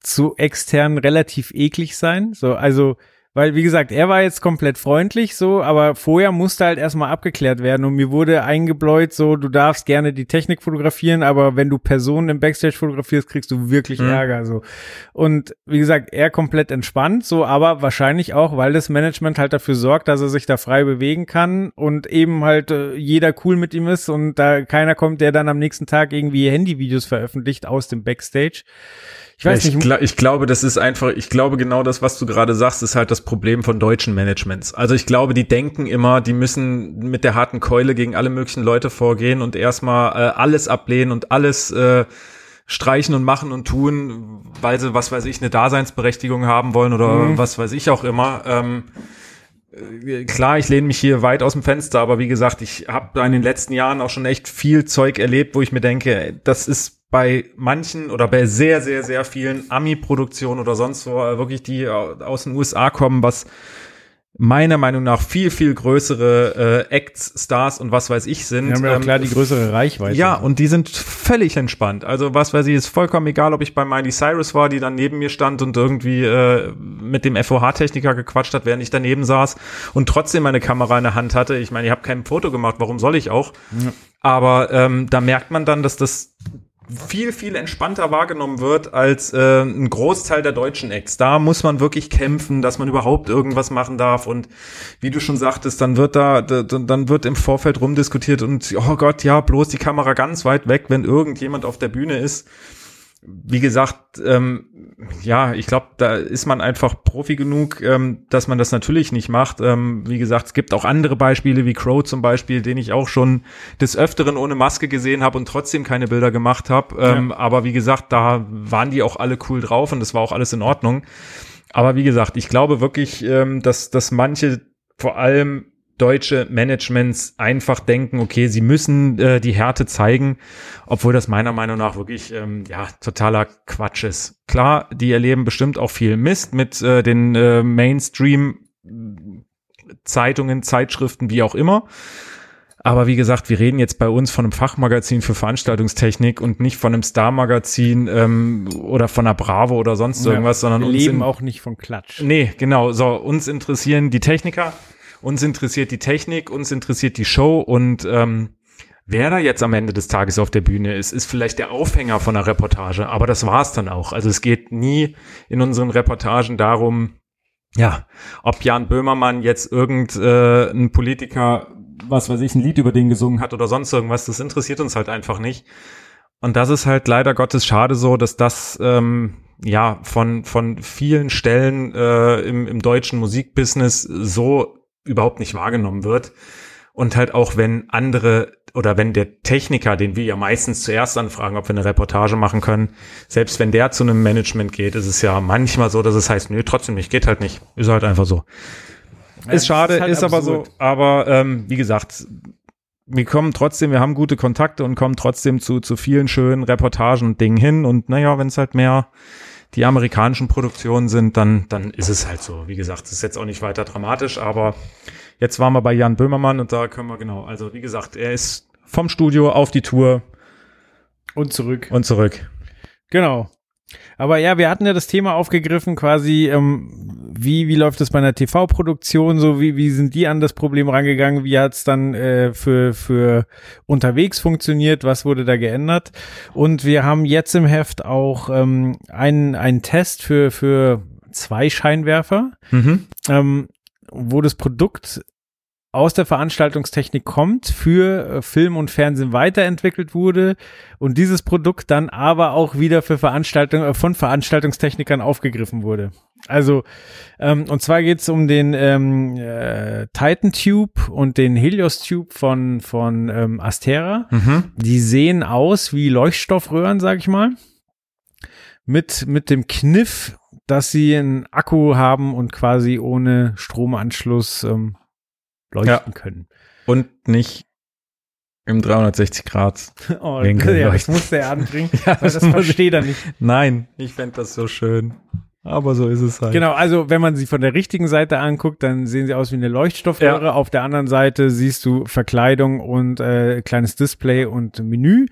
zu extern relativ eklig sein? So, also, weil, wie gesagt, er war jetzt komplett freundlich, so, aber vorher musste halt erstmal abgeklärt werden und mir wurde eingebläut, so, du darfst gerne die Technik fotografieren, aber wenn du Personen im Backstage fotografierst, kriegst du wirklich Mhm. Ärger, so. Und wie gesagt, er komplett entspannt, so, aber wahrscheinlich auch, weil das Management halt dafür sorgt, dass er sich da frei bewegen kann und eben halt äh, jeder cool mit ihm ist und da keiner kommt, der dann am nächsten Tag irgendwie Handyvideos veröffentlicht aus dem Backstage. Ich weiß ich, nicht, gla- ich glaube, das ist einfach, ich glaube genau das, was du gerade sagst, ist halt das Problem von deutschen Managements. Also ich glaube, die denken immer, die müssen mit der harten Keule gegen alle möglichen Leute vorgehen und erstmal äh, alles ablehnen und alles äh, streichen und machen und tun, weil sie, was weiß ich, eine Daseinsberechtigung haben wollen oder Mhm. was weiß ich auch immer. Ähm, äh, Klar, ich lehne mich hier weit aus dem Fenster, aber wie gesagt, ich habe in den letzten Jahren auch schon echt viel Zeug erlebt, wo ich mir denke, das ist bei manchen oder bei sehr, sehr, sehr vielen Ami-Produktionen oder sonst wo äh, wirklich die au- aus den USA kommen, was meiner Meinung nach viel, viel größere äh, Acts, Stars und was weiß ich sind. wir haben ja ähm, klar die größere Reichweite. ja, und die sind völlig entspannt. Also was weiß ich, ist vollkommen egal, ob ich bei Miley Cyrus war, die dann neben mir stand und irgendwie äh, mit dem FOH-Techniker gequatscht hat, während ich daneben saß und trotzdem meine Kamera in der Hand hatte. Ich meine, ich habe kein Foto gemacht, warum soll ich auch? Aber ähm, da merkt man dann, dass das viel, viel entspannter wahrgenommen wird als äh, ein Großteil der deutschen Acts. Da muss man wirklich kämpfen, dass man überhaupt irgendwas machen darf. Und wie du schon sagtest, dann wird da, da dann wird im Vorfeld rumdiskutiert und oh Gott, ja, bloß die Kamera ganz weit weg, wenn irgendjemand auf der Bühne ist. Wie gesagt, ähm, ja, ich glaube, da ist man einfach Profi genug, ähm, dass man das natürlich nicht macht. Ähm, wie gesagt, es gibt auch andere Beispiele wie Crow zum Beispiel, den ich auch schon des Öfteren ohne Maske gesehen habe und trotzdem keine Bilder gemacht habe. Ähm, Aber wie gesagt, da waren die auch alle cool drauf und das war auch alles in Ordnung. Aber wie gesagt, ich glaube wirklich, ähm, dass, dass manche vor allem deutsche Managements einfach denken, okay, sie müssen äh, die Härte zeigen, obwohl das meiner Meinung nach wirklich ähm, ja totaler Quatsch ist. Klar, die erleben bestimmt auch viel Mist mit äh, den äh, Mainstream Zeitungen, Zeitschriften, wie auch immer. Aber wie gesagt, wir reden jetzt bei uns von einem Fachmagazin für Veranstaltungstechnik und nicht von einem Star-Magazin ähm, oder von einer Bravo oder sonst irgendwas, sondern wir uns leben auch nicht von Klatsch. Nee, genau. So, uns interessieren die Techniker, uns interessiert die Technik, uns interessiert die Show und ähm, wer da jetzt am Ende des Tages auf der Bühne ist, ist vielleicht der Aufhänger von einer Reportage, aber das war's dann auch. Also es geht nie in unseren Reportagen darum, ja, ob Jan Böhmermann jetzt irgendein äh, Politiker, was weiß ich, ein Lied über den gesungen hat oder sonst irgendwas, das interessiert uns halt einfach nicht. Und das ist halt leider Gottes schade so, dass das ähm, ja von von vielen Stellen äh, im, im deutschen Musikbusiness so überhaupt nicht wahrgenommen wird. Und halt auch wenn andere oder wenn der Techniker, den wir ja meistens zuerst anfragen, ob wir eine Reportage machen können, selbst wenn der zu einem Management geht, ist es ja manchmal so, dass es heißt, nö, trotzdem nicht, geht halt nicht. Ist halt einfach so. Ja, ist schade, ist, ist halt aber so. Aber ähm, wie gesagt, wir kommen trotzdem, wir haben gute Kontakte und kommen trotzdem zu, zu vielen schönen Reportagen und Dingen hin. Und naja, wenn es halt mehr die amerikanischen Produktionen sind, dann, dann ist es halt so. Wie gesagt, es ist jetzt auch nicht weiter dramatisch, aber jetzt waren wir bei Jan Böhmermann und da können wir genau, also wie gesagt, er ist vom Studio auf die Tour Und zurück. und zurück. Genau. Aber ja, wir hatten ja das Thema aufgegriffen, quasi, ähm, wie, wie läuft es bei einer TV-Produktion, so wie, wie sind die an das Problem rangegangen, wie hat es dann äh, für, für unterwegs funktioniert, was wurde da geändert? Und wir haben jetzt im Heft auch ähm, einen, einen Test für, für zwei Scheinwerfer, Mhm. ähm, wo das Produkt aus der Veranstaltungstechnik kommt, für äh, Film und Fernsehen weiterentwickelt wurde und dieses Produkt dann aber auch wieder für Veranstaltung äh, von Veranstaltungstechnikern aufgegriffen wurde. Also ähm, und zwar geht es um den ähm, äh, Titan Tube und den Helios Tube von von ähm, Astera. Mhm. Die sehen aus wie Leuchtstoffröhren, sag ich mal. Mit, mit dem Kniff, dass sie einen Akku haben und quasi ohne Stromanschluss ähm, leuchten können. Und nicht im 360 Grad. Oh, Winkel ja, das leuchten. musste er anbringen, Ja, das ich- versteht er nicht. Nein, ich fände das so schön. Aber so ist es halt. Genau, also wenn man sie von der richtigen Seite anguckt, dann sehen sie aus wie eine Leuchtstoffröhre. Auf der anderen Seite siehst du Verkleidung und äh, kleines Display und Menü.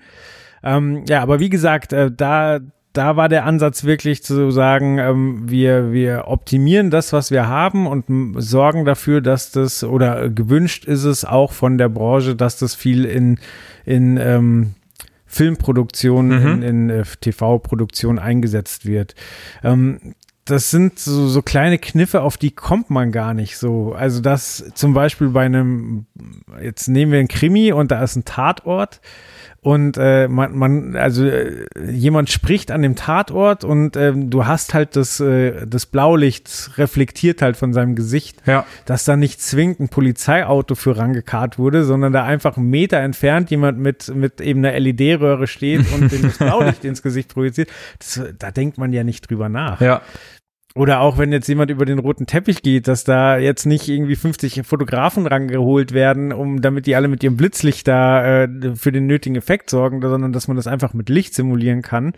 Ähm, ja, aber wie gesagt, äh, da da war der Ansatz wirklich zu sagen, ähm, wir wir optimieren das, was wir haben und sorgen dafür, dass das oder gewünscht ist es auch von der Branche, dass das viel in in ähm, Filmproduktion, Mhm. in, in äh, TV-Produktion eingesetzt wird. Ähm, das sind so, so kleine Kniffe, auf die kommt man gar nicht so. Also das zum Beispiel bei einem, jetzt nehmen wir einen Krimi und da ist ein Tatort und äh, man, man, also äh, jemand spricht an dem Tatort und ähm, du hast halt das, äh, das Blaulicht reflektiert halt von seinem Gesicht Ja. dass da nicht zwingend ein Polizeiauto für rangekarrt wurde, sondern da einfach einen Meter entfernt jemand mit, mit eben einer LED-Röhre steht und dem das Blaulicht ins Gesicht projiziert. Das, da denkt man ja nicht drüber nach. Ja. Oder auch wenn jetzt jemand über den roten Teppich geht, dass da jetzt nicht irgendwie 50 Fotografen rangeholt werden, um damit die alle mit ihrem Blitzlicht da äh, für den nötigen Effekt sorgen, sondern dass man das einfach mit Licht simulieren kann.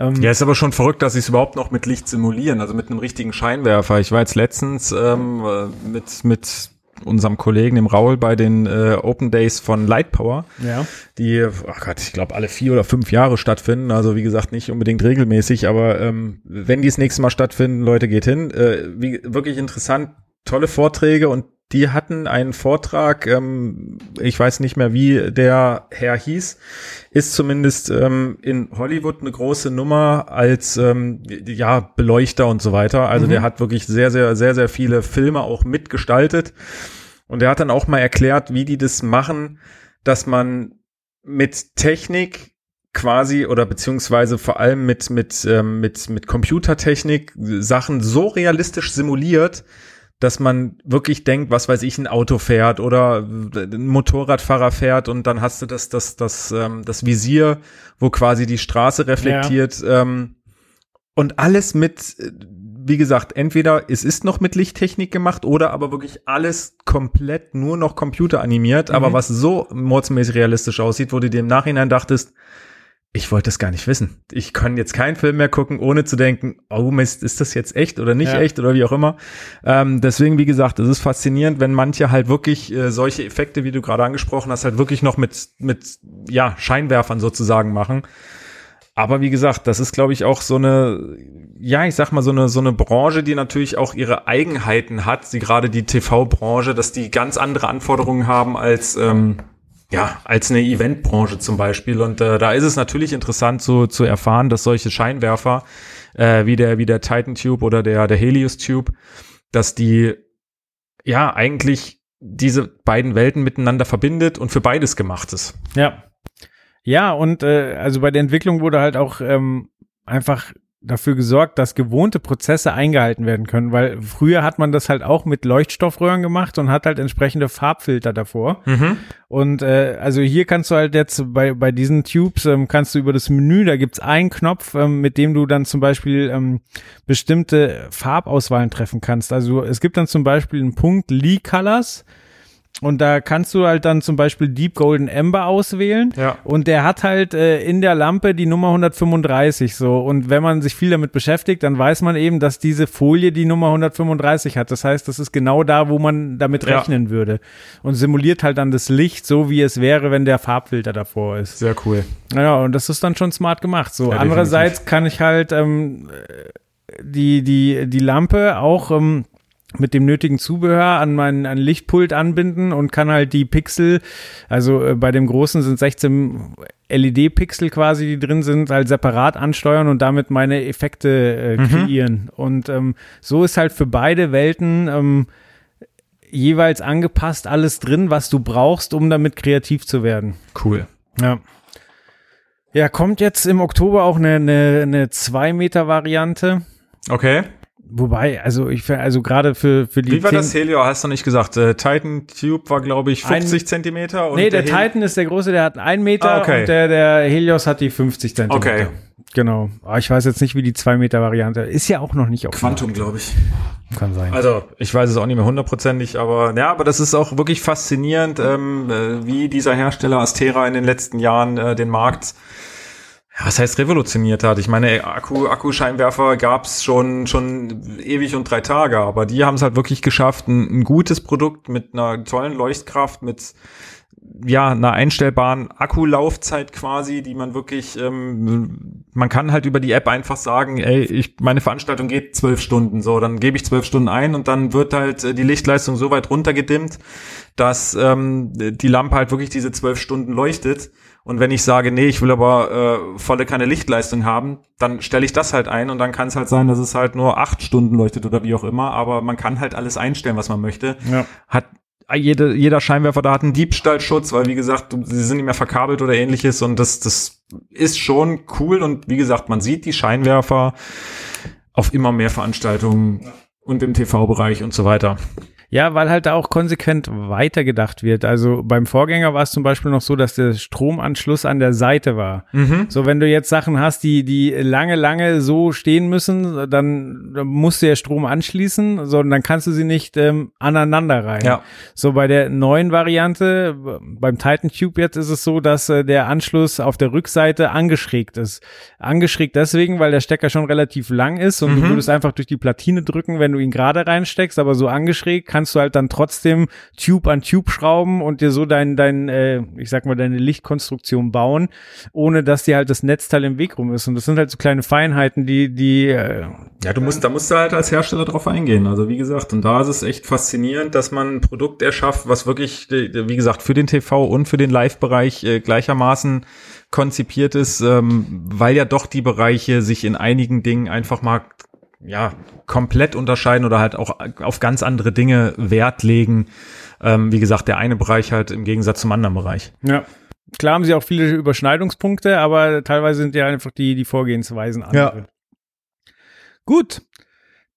Ähm, Ja, ist aber schon verrückt, dass sie es überhaupt noch mit Licht simulieren, also mit einem richtigen Scheinwerfer. Ich war jetzt letztens ähm, äh, mit, mit unserem Kollegen, dem Raul, bei den äh, Open Days von Light Power, ja. die, ach Gott, ich glaube, alle vier oder fünf Jahre stattfinden. Also wie gesagt, nicht unbedingt regelmäßig, aber ähm, wenn die das nächste Mal stattfinden, Leute, geht hin. Äh, wie, wirklich interessant, tolle Vorträge und die hatten einen Vortrag, ähm, ich weiß nicht mehr, wie der Herr hieß, ist zumindest ähm, in Hollywood eine große Nummer als ähm, ja Beleuchter und so weiter. Also Mhm. der hat wirklich sehr, sehr, sehr, sehr viele Filme auch mitgestaltet. Und er hat dann auch mal erklärt, wie die das machen, dass man mit Technik quasi oder beziehungsweise vor allem mit mit ähm, mit mit Computertechnik Sachen so realistisch simuliert, dass man wirklich denkt, was weiß ich, ein Auto fährt oder ein Motorradfahrer fährt und dann hast du das das das ähm, das Visier, wo quasi die Straße reflektiert ähm, und alles mit wie gesagt, entweder es ist noch mit Lichttechnik gemacht oder aber wirklich alles komplett nur noch computeranimiert, aber Mhm. was so mordsmäßig realistisch aussieht, wo du dir im Nachhinein dachtest, ich wollte es gar nicht wissen. Ich kann jetzt keinen Film mehr gucken, ohne zu denken, oh Mist, ist das jetzt echt oder nicht Ja. echt oder wie auch immer. Ähm, deswegen, wie gesagt, es ist faszinierend, wenn manche halt wirklich äh, solche Effekte, wie du gerade angesprochen hast, halt wirklich noch mit, mit ja, Scheinwerfern sozusagen machen. Aber wie gesagt, das ist, glaube ich, auch so eine, ja, ich sag mal, so eine, so eine Branche, die natürlich auch ihre Eigenheiten hat, sie gerade die TV-Branche, dass die ganz andere Anforderungen haben als, ähm, ja, als eine Eventbranche zum Beispiel. Und äh, da ist es natürlich interessant zu, zu erfahren, dass solche Scheinwerfer, äh, wie der, wie der Titan Tube oder der, der Helios Tube, dass die, ja, eigentlich diese beiden Welten miteinander verbindet und für beides gemacht ist. Ja. Ja, und äh, also bei der Entwicklung wurde halt auch ähm, einfach dafür gesorgt, dass gewohnte Prozesse eingehalten werden können, weil früher hat man das halt auch mit Leuchtstoffröhren gemacht und hat halt entsprechende Farbfilter davor. Und äh, also hier kannst du halt jetzt bei, bei diesen Tubes, ähm, kannst du über das Menü, da gibt's einen Knopf, ähm, mit dem du dann zum Beispiel ähm, bestimmte Farbauswahlen treffen kannst. Also es gibt dann zum Beispiel einen Punkt Lee Colors und da kannst du halt dann zum Beispiel Deep Golden Amber auswählen. Ja. Und der hat halt äh, in der Lampe die Nummer 135 so. Und wenn man sich viel damit beschäftigt, dann weiß man eben, dass diese Folie die Nummer 135 hat. Das heißt, das ist genau da, wo man damit Ja. rechnen würde. Und simuliert halt dann das Licht so, wie es wäre, wenn der Farbfilter davor ist. Sehr cool. Ja, und das ist dann schon smart gemacht. So, Ja, andererseits kann ich halt ähm, die die die Lampe auch ähm, mit dem nötigen Zubehör an mein an Lichtpult anbinden und kann halt die Pixel, also äh, bei dem großen sind 16 LED-Pixel quasi, die drin sind, halt separat ansteuern und damit meine Effekte äh, kreieren. Und ähm, so ist halt für beide Welten ähm, jeweils angepasst alles drin, was du brauchst, um damit kreativ zu werden. Cool. Ja. Ja, kommt jetzt im Oktober auch eine, eine, eine 2-Meter-Variante. Okay. Wobei, also ich also gerade für, für die. Wie war 10 das Helio? Hast du nicht gesagt? Äh, Titan Tube war, glaube ich, 50 Zentimeter. Und Nee, der, Hel- Titan ist der große, der hat einen Meter Ah, okay. und der, der Helios hat die 50 Zentimeter. Okay. Genau. Aber ich weiß jetzt nicht, wie die 2-Meter-Variante ist. ja auch noch nicht auf Quantum, glaube ich. Kann sein. Also, ich weiß es auch nicht mehr hundertprozentig, aber ja, aber das ist auch wirklich faszinierend, ähm, äh, wie dieser Hersteller Astera in den letzten Jahren äh, den Markt was heißt revolutioniert hat. Ich meine, Akku, Akkuscheinwerfer gab's schon schon ewig und drei Tage, aber die haben es halt wirklich geschafft, ein, ein gutes Produkt mit einer tollen Leuchtkraft, mit ja, einer einstellbaren Akkulaufzeit quasi, die man wirklich, ähm, man kann halt über die App einfach sagen, ey, ich, meine Veranstaltung geht zwölf Stunden, so, dann gebe ich zwölf Stunden ein und dann wird halt äh, die Lichtleistung so weit runtergedimmt, dass ähm, die Lampe halt wirklich diese zwölf Stunden leuchtet. Und wenn ich sage, nee, ich will aber äh, volle keine Lichtleistung haben, dann stelle ich das halt ein und dann kann es halt sein, dass es halt nur acht Stunden leuchtet oder wie auch immer, aber man kann halt alles einstellen, was man möchte Ja. hat jede, jeder Scheinwerfer da hat einen Diebstahlschutz, weil wie gesagt, sie sind nicht mehr verkabelt oder ähnliches und das, das ist schon cool und wie gesagt, man sieht die Scheinwerfer auf immer mehr Veranstaltungen und im TV-Bereich und so weiter. Ja, weil halt da auch konsequent weitergedacht wird. Also beim Vorgänger war es zum Beispiel noch so, dass der Stromanschluss an der Seite war. So, wenn du jetzt Sachen hast, die, die lange, lange so stehen müssen, dann, dann musst du ja Strom anschließen, sondern dann kannst du sie nicht ähm, aneinander rein. Ja. So, bei der neuen Variante, beim Titan Tube jetzt ist es so, dass äh, der Anschluss auf der Rückseite angeschrägt ist. Angeschrägt deswegen, weil der Stecker schon relativ lang ist und du würdest einfach durch die Platine drücken, wenn du ihn gerade reinsteckst, aber so angeschrägt kannst du halt dann trotzdem Tube an Tube schrauben und dir so dein, dein äh, ich sag mal, deine Lichtkonstruktion bauen, ohne dass dir halt das Netzteil im Weg rum ist. Und das sind halt so kleine Feinheiten, die, die, äh, Ja, du musst, da musst du halt als Hersteller drauf eingehen. Also wie gesagt, und da ist es echt faszinierend, dass man ein Produkt erschafft, was wirklich, äh, wie gesagt, für den TV und für den Live-Bereich äh, gleichermaßen konzipiert ist, ähm, weil ja doch die Bereiche sich in einigen Dingen einfach mal ja komplett unterscheiden oder halt auch auf ganz andere Dinge Wert legen. Ähm, wie gesagt, der eine Bereich halt im Gegensatz zum anderen Bereich. ja. Klar haben sie auch viele Überschneidungspunkte, aber teilweise sind ja einfach die, die Vorgehensweisen andere. Gut.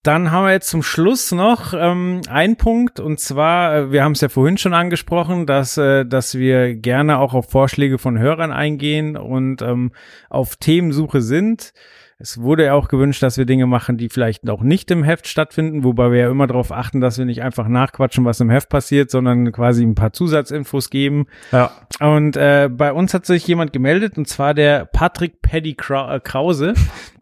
dann haben wir jetzt zum Schluss noch ähm, einen Punkt und zwar, äh, wir haben es ja vorhin schon angesprochen, dass, äh, dass wir gerne auch auf Vorschläge von Hörern eingehen und ähm, auf Themensuche sind. Es wurde ja auch gewünscht, dass wir Dinge machen, die vielleicht auch nicht im Heft stattfinden, wobei wir ja immer darauf achten, dass wir nicht einfach nachquatschen, was im Heft passiert, sondern quasi ein paar Zusatzinfos geben. Ja. Und äh, bei uns hat sich jemand gemeldet, und zwar der Patrick Paddy äh, Krause.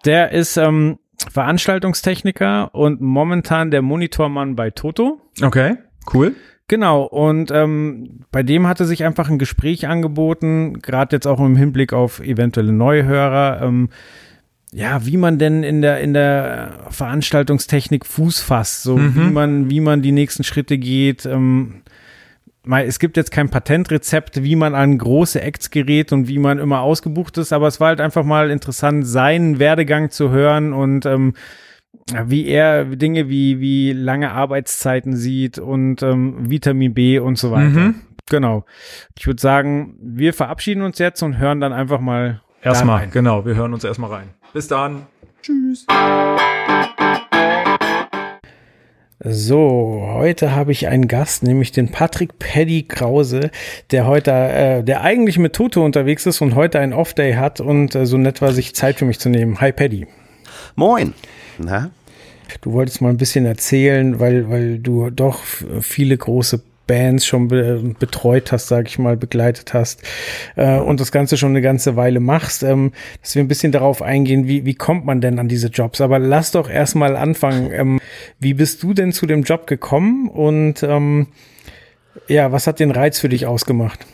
Der ist ähm, Veranstaltungstechniker und momentan der Monitormann bei Toto. Okay, cool. Genau, und ähm, bei dem hatte sich einfach ein Gespräch angeboten, gerade jetzt auch im Hinblick auf eventuelle Neuhörer, ähm, ja, wie man denn in der in der Veranstaltungstechnik Fuß fasst, so Mhm. wie man wie man die nächsten Schritte geht. Ähm, es gibt jetzt kein Patentrezept, wie man an große Acts gerät und wie man immer ausgebucht ist, aber es war halt einfach mal interessant, seinen Werdegang zu hören und ähm, wie er Dinge wie, wie lange Arbeitszeiten sieht und ähm, Vitamin B und so weiter. Mhm. Genau. Ich würde sagen, wir verabschieden uns jetzt und hören dann einfach mal Erstmal, rein. genau, wir hören uns erstmal rein. Bis dann. Tschüss. So, heute habe ich einen Gast, nämlich den Patrick Paddy Krause, der heute, äh, der eigentlich mit Toto unterwegs ist und heute einen Off-Day hat und äh, so nett war, sich Zeit für mich zu nehmen. Hi Paddy. Moin. Na? Du wolltest mal ein bisschen erzählen, weil, weil du doch viele große Bands schon be betreut hast, sag ich mal, begleitet hast äh, und das Ganze schon eine ganze Weile machst, ähm, dass wir ein bisschen darauf eingehen, wie, wie kommt man denn an diese Jobs? Aber lass doch erstmal anfangen. Ähm, wie bist du denn zu dem Job gekommen und ähm, ja, was hat den Reiz für dich ausgemacht?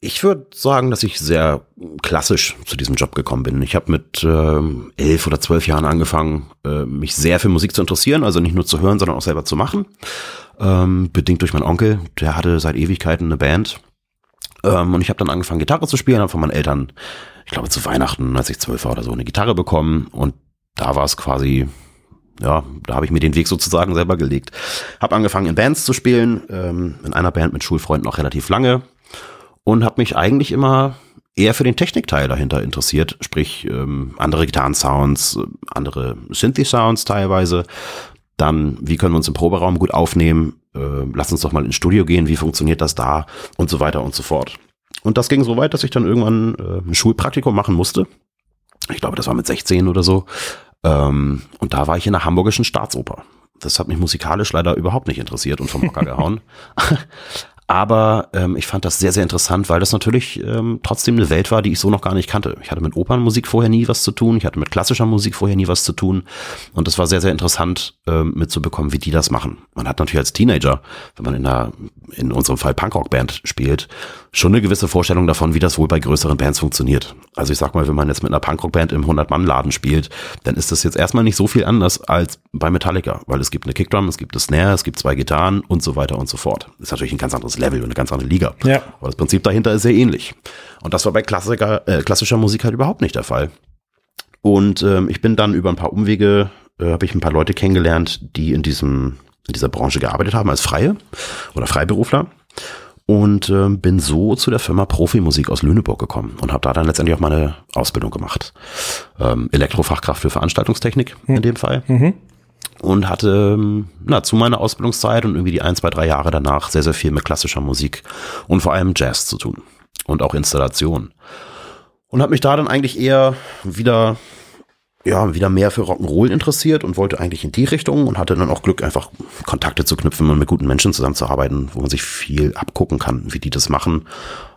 Ich würde sagen, dass ich sehr klassisch zu diesem Job gekommen bin. Ich habe mit ähm, elf oder zwölf Jahren angefangen, äh, mich sehr für Musik zu interessieren, also nicht nur zu hören, sondern auch selber zu machen. Ähm, bedingt durch meinen Onkel, der hatte seit Ewigkeiten eine Band. Ähm, und ich habe dann angefangen, Gitarre zu spielen, habe von meinen Eltern, ich glaube zu Weihnachten, als ich zwölf war oder so, eine Gitarre bekommen. Und da war es quasi ja, da habe ich mir den Weg sozusagen selber gelegt. Habe angefangen in Bands zu spielen, ähm, in einer Band mit Schulfreunden auch relativ lange und habe mich eigentlich immer eher für den Technikteil dahinter interessiert, sprich ähm, andere Gitarrensounds, äh, andere Synthi-Sounds teilweise. Dann, wie können wir uns im Proberaum gut aufnehmen? Äh, lass uns doch mal ins Studio gehen, wie funktioniert das da? Und so weiter und so fort. Und das ging so weit, dass ich dann irgendwann äh, ein Schulpraktikum machen musste. Ich glaube, das war mit 16 oder so. Ähm, und da war ich in der Hamburgischen Staatsoper. Das hat mich musikalisch leider überhaupt nicht interessiert und vom Hocker gehauen. Aber ähm, ich fand das sehr, sehr interessant, weil das natürlich ähm, trotzdem eine Welt war, die ich so noch gar nicht kannte. Ich hatte mit Opernmusik vorher nie was zu tun, ich hatte mit klassischer Musik vorher nie was zu tun. Und das war sehr, sehr interessant ähm, mitzubekommen, wie die das machen. Man hat natürlich als Teenager, wenn man in einer, in unserem Fall Punkrock-Band spielt, schon eine gewisse Vorstellung davon, wie das wohl bei größeren Bands funktioniert. Also ich sag mal, wenn man jetzt mit einer Punkrock-Band im 100-Mann-Laden spielt, dann ist das jetzt erstmal nicht so viel anders als bei Metallica, weil es gibt eine Kickdrum, es gibt eine Snare, es gibt zwei Gitarren und so weiter und so fort. Ist natürlich ein ganz anderes Level und eine ganz andere Liga. Ja. Aber das Prinzip dahinter ist sehr ähnlich. Und das war bei Klassiker, äh, klassischer Musik halt überhaupt nicht der Fall. Und ähm, ich bin dann über ein paar Umwege, äh, habe ich ein paar Leute kennengelernt, die in diesem in dieser Branche gearbeitet haben als Freie oder Freiberufler und ähm, bin so zu der Firma Profimusik aus Lüneburg gekommen und habe da dann letztendlich auch meine Ausbildung gemacht. Ähm, Elektrofachkraft für Veranstaltungstechnik in dem Fall. Und hatte ähm, na, zu meiner Ausbildungszeit und irgendwie die ein, zwei, drei Jahre danach sehr, sehr viel mit klassischer Musik und vor allem Jazz zu tun und auch Installation. Und habe mich da dann eigentlich eher wieder ja, wieder mehr für Rock'n'Roll interessiert und wollte eigentlich in die Richtung und hatte dann auch Glück, einfach Kontakte zu knüpfen und mit guten Menschen zusammenzuarbeiten, wo man sich viel abgucken kann, wie die das machen.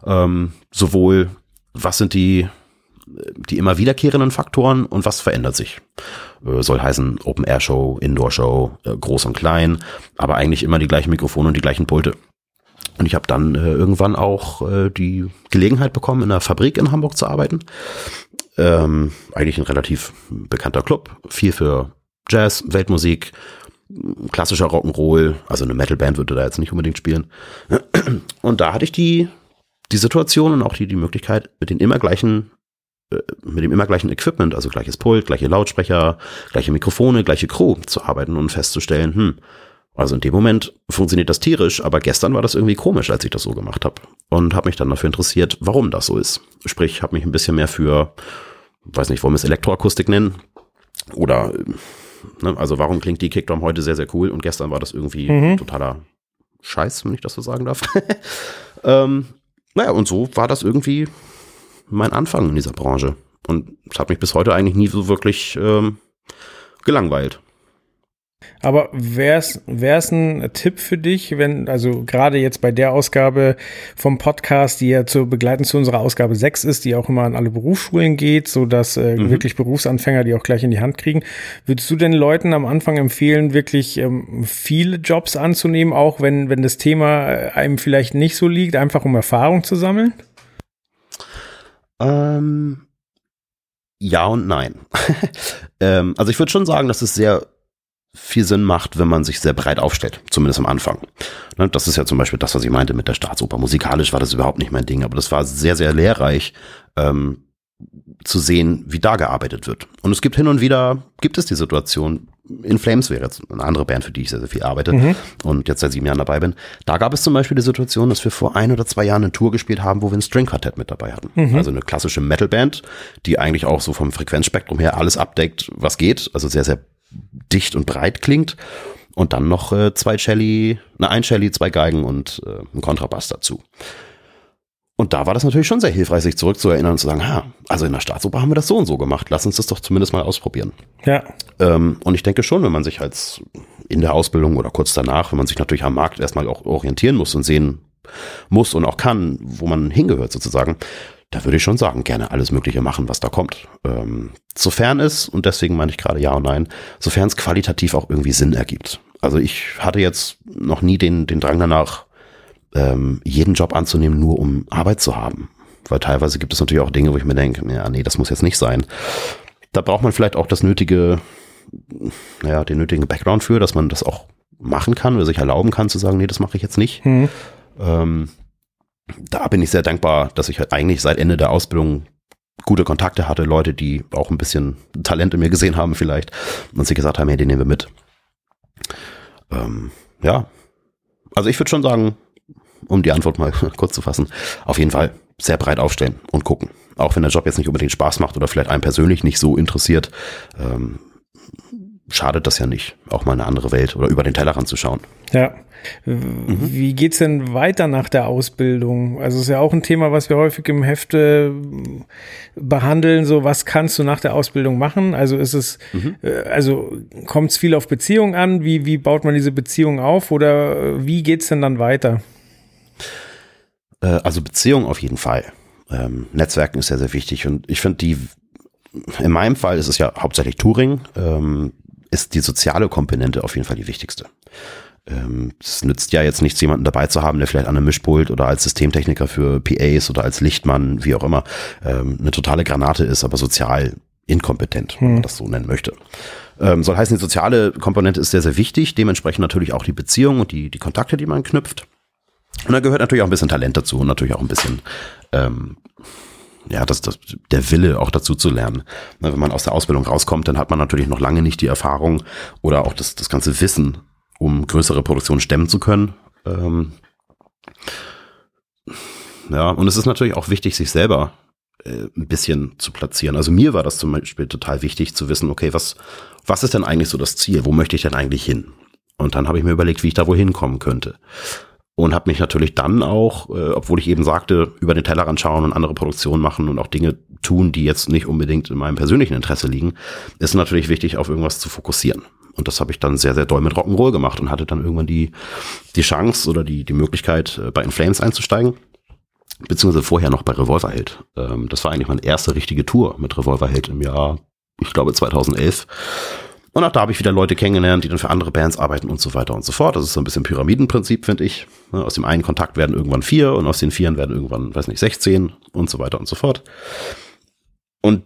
Ähm, sowohl, was sind die, die immer wiederkehrenden Faktoren und was verändert sich? Äh, soll heißen Open-Air-Show, Indoor-Show, äh, groß und klein, aber eigentlich immer die gleichen Mikrofone und die gleichen Pulte. Und ich habe dann äh, irgendwann auch äh, die Gelegenheit bekommen, in einer Fabrik in Hamburg zu arbeiten. Ähm, eigentlich ein relativ bekannter Club, viel für Jazz, Weltmusik, klassischer Rock'n'Roll, also eine Metalband würde da jetzt nicht unbedingt spielen. Und da hatte ich die, die Situation und auch die, die Möglichkeit, mit den immer gleichen, äh, mit dem immer gleichen Equipment, also gleiches Pult, gleiche Lautsprecher, gleiche Mikrofone, gleiche Crew zu arbeiten und festzustellen, hm, also in dem Moment funktioniert das tierisch, aber gestern war das irgendwie komisch, als ich das so gemacht habe. Und habe mich dann dafür interessiert, warum das so ist. Sprich, habe mich ein bisschen mehr für, weiß nicht, wollen wir es Elektroakustik nennen? Oder äh, Ne? Also warum klingt die Kickdrum heute sehr, sehr cool und gestern war das irgendwie mhm. totaler Scheiß, wenn ich das so sagen darf. ähm, naja, und so war das irgendwie mein Anfang in dieser Branche. Und es hat mich bis heute eigentlich nie so wirklich ähm, gelangweilt. Aber wäre es ein Tipp für dich, wenn, also gerade jetzt bei der Ausgabe vom Podcast, die ja zu begleiten zu unserer Ausgabe 6 ist, die auch immer an alle Berufsschulen geht, so dass äh, mhm. wirklich Berufsanfänger die auch gleich in die Hand kriegen. Würdest du den Leuten am Anfang empfehlen, wirklich ähm, viele Jobs anzunehmen, auch wenn, wenn das Thema äh, einem vielleicht nicht so liegt, einfach um Erfahrung zu sammeln? Ähm, ja und nein. ähm, also ich würde schon sagen, dass es sehr viel Sinn macht, wenn man sich sehr breit aufstellt, zumindest am Anfang. Ne, das ist ja zum Beispiel das, was ich meinte mit der Staatsoper. Musikalisch war das überhaupt nicht mein Ding, aber das war sehr, sehr lehrreich, ähm, zu sehen, wie da gearbeitet wird. Und es gibt hin und wieder, gibt es die Situation, in Flames wäre jetzt eine andere Band, für die ich sehr, sehr viel arbeite mhm. und jetzt seit sieben Jahren dabei bin. Da gab es zum Beispiel die Situation, dass wir vor ein oder zwei Jahren eine Tour gespielt haben, wo wir ein String-Quartett mit dabei hatten. Mhm. Also eine klassische Metal-Band, die eigentlich auch so vom Frequenzspektrum her alles abdeckt, was geht. Also sehr, sehr dicht und breit klingt. Und dann noch äh, zwei Celli, ne, ein Celli, zwei Geigen und äh, ein Kontrabass dazu. Und da war das natürlich schon sehr hilfreich, sich zurückzuerinnern und zu sagen, ha, also in der Staatsoper haben wir das so und so gemacht. Lass uns das doch zumindest mal ausprobieren. Ja. Ähm, und ich denke schon, wenn man sich als in der Ausbildung oder kurz danach, wenn man sich natürlich am Markt erstmal auch orientieren muss und sehen muss und auch kann, wo man hingehört sozusagen, da würde ich schon sagen, gerne alles Mögliche machen, was da kommt. Ähm, sofern es, und deswegen meine ich gerade ja und nein, sofern es qualitativ auch irgendwie Sinn ergibt. Also ich hatte jetzt noch nie den, den Drang danach, ähm, jeden Job anzunehmen, nur um Arbeit zu haben. Weil teilweise gibt es natürlich auch Dinge, wo ich mir denke, ja, nee, das muss jetzt nicht sein. Da braucht man vielleicht auch das nötige, naja, den nötigen Background für, dass man das auch machen kann oder sich erlauben kann zu sagen, nee, das mache ich jetzt nicht. Mhm. Ähm, da bin ich sehr dankbar, dass ich halt eigentlich seit Ende der Ausbildung gute Kontakte hatte, Leute, die auch ein bisschen Talent in mir gesehen haben vielleicht und sich gesagt haben, hey, den nehmen wir mit. Ähm, ja, also ich würde schon sagen, um die Antwort mal kurz zu fassen, auf jeden Fall sehr breit aufstellen und gucken. Auch wenn der Job jetzt nicht unbedingt Spaß macht oder vielleicht einen persönlich nicht so interessiert, ähm, schadet das ja nicht, auch mal eine andere Welt oder über den Tellerrand zu schauen. Ja. Mhm. Wie geht's denn weiter nach der Ausbildung? Also ist ja auch ein Thema, was wir häufig im Hefte behandeln. So, was kannst du nach der Ausbildung machen? Also ist es, mhm. Äh, also kommt es viel auf Beziehungen an? Wie, wie baut man diese Beziehung auf? Oder wie geht's denn dann weiter? Äh, also Beziehung auf jeden Fall. Ähm, Netzwerken ist sehr, sehr wichtig. Und ich finde die, in meinem Fall ist es ja hauptsächlich Touring. Ähm, ist die soziale Komponente auf jeden Fall die wichtigste. Ähm, es nützt ja jetzt nichts, jemanden dabei zu haben, der vielleicht an einem Mischpult oder als Systemtechniker für PAs oder als Lichtmann, wie auch immer, ähm, eine totale Granate ist, aber sozial inkompetent, wenn man hm. das so nennen möchte. Ähm, soll heißen, die soziale Komponente ist sehr, sehr wichtig, dementsprechend natürlich auch die Beziehung und die, die Kontakte, die man knüpft. Und da gehört natürlich auch ein bisschen Talent dazu und natürlich auch ein bisschen ähm, ja, das, das, der Wille auch dazu zu lernen. Ne, wenn man aus der Ausbildung rauskommt, dann hat man natürlich noch lange nicht die Erfahrung oder auch das, das ganze Wissen, um größere Produktionen stemmen zu können. Ähm, ja, und es ist natürlich auch wichtig, sich selber äh, ein bisschen zu platzieren. Also mir war das zum Beispiel total wichtig zu wissen, okay, was, was ist denn eigentlich so das Ziel? Wo möchte ich denn eigentlich hin? Und dann habe ich mir überlegt, wie ich da wohl hinkommen könnte und habe mich natürlich dann auch, äh, obwohl ich eben sagte, über den Tellerrand schauen und andere Produktionen machen und auch Dinge tun, die jetzt nicht unbedingt in meinem persönlichen Interesse liegen, ist natürlich wichtig, auf irgendwas zu fokussieren. Und das habe ich dann sehr, sehr doll mit Rock'n'Roll gemacht und hatte dann irgendwann die, die Chance oder die, die Möglichkeit, äh, bei Inflames einzusteigen. Beziehungsweise vorher noch bei Revolverheld. Ähm, das war eigentlich meine erste richtige Tour mit Revolverheld im Jahr, ich glaube 2011. Und auch da habe ich wieder Leute kennengelernt, die dann für andere Bands arbeiten und so weiter und so fort. Das ist so ein bisschen Pyramidenprinzip, finde ich. Ne, aus dem einen Kontakt werden irgendwann vier und aus den vieren werden irgendwann, weiß nicht, 16 und so weiter und so fort. Und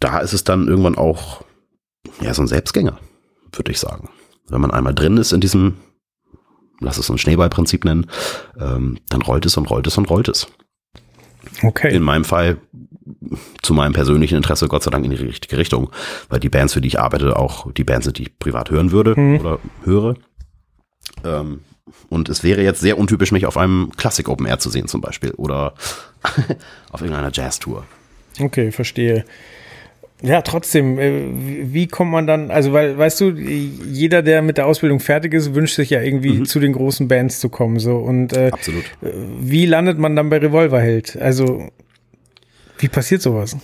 da ist es dann irgendwann auch, ja, so ein Selbstgänger, würde ich sagen. Wenn man einmal drin ist in diesem, lass es ein Schneeballprinzip nennen, ähm, dann rollt es und rollt es und rollt es. Okay. In meinem Fall zu meinem persönlichen Interesse Gott sei Dank in die richtige Richtung, weil die Bands, für die ich arbeite, auch die Bands sind, die ich privat hören würde mhm. oder höre. Ähm, und es wäre jetzt sehr untypisch, mich auf einem Klassik Open Air zu sehen zum Beispiel oder auf irgendeiner Jazz-Tour. Okay, verstehe. Ja, trotzdem, äh, wie kommt man dann, also weil, weißt du, jeder, der mit der Ausbildung fertig ist, wünscht sich ja irgendwie mhm. zu den großen Bands zu kommen, so und äh, Absolut. Äh, wie landet man dann bei Revolverheld? Also, wie passiert sowas?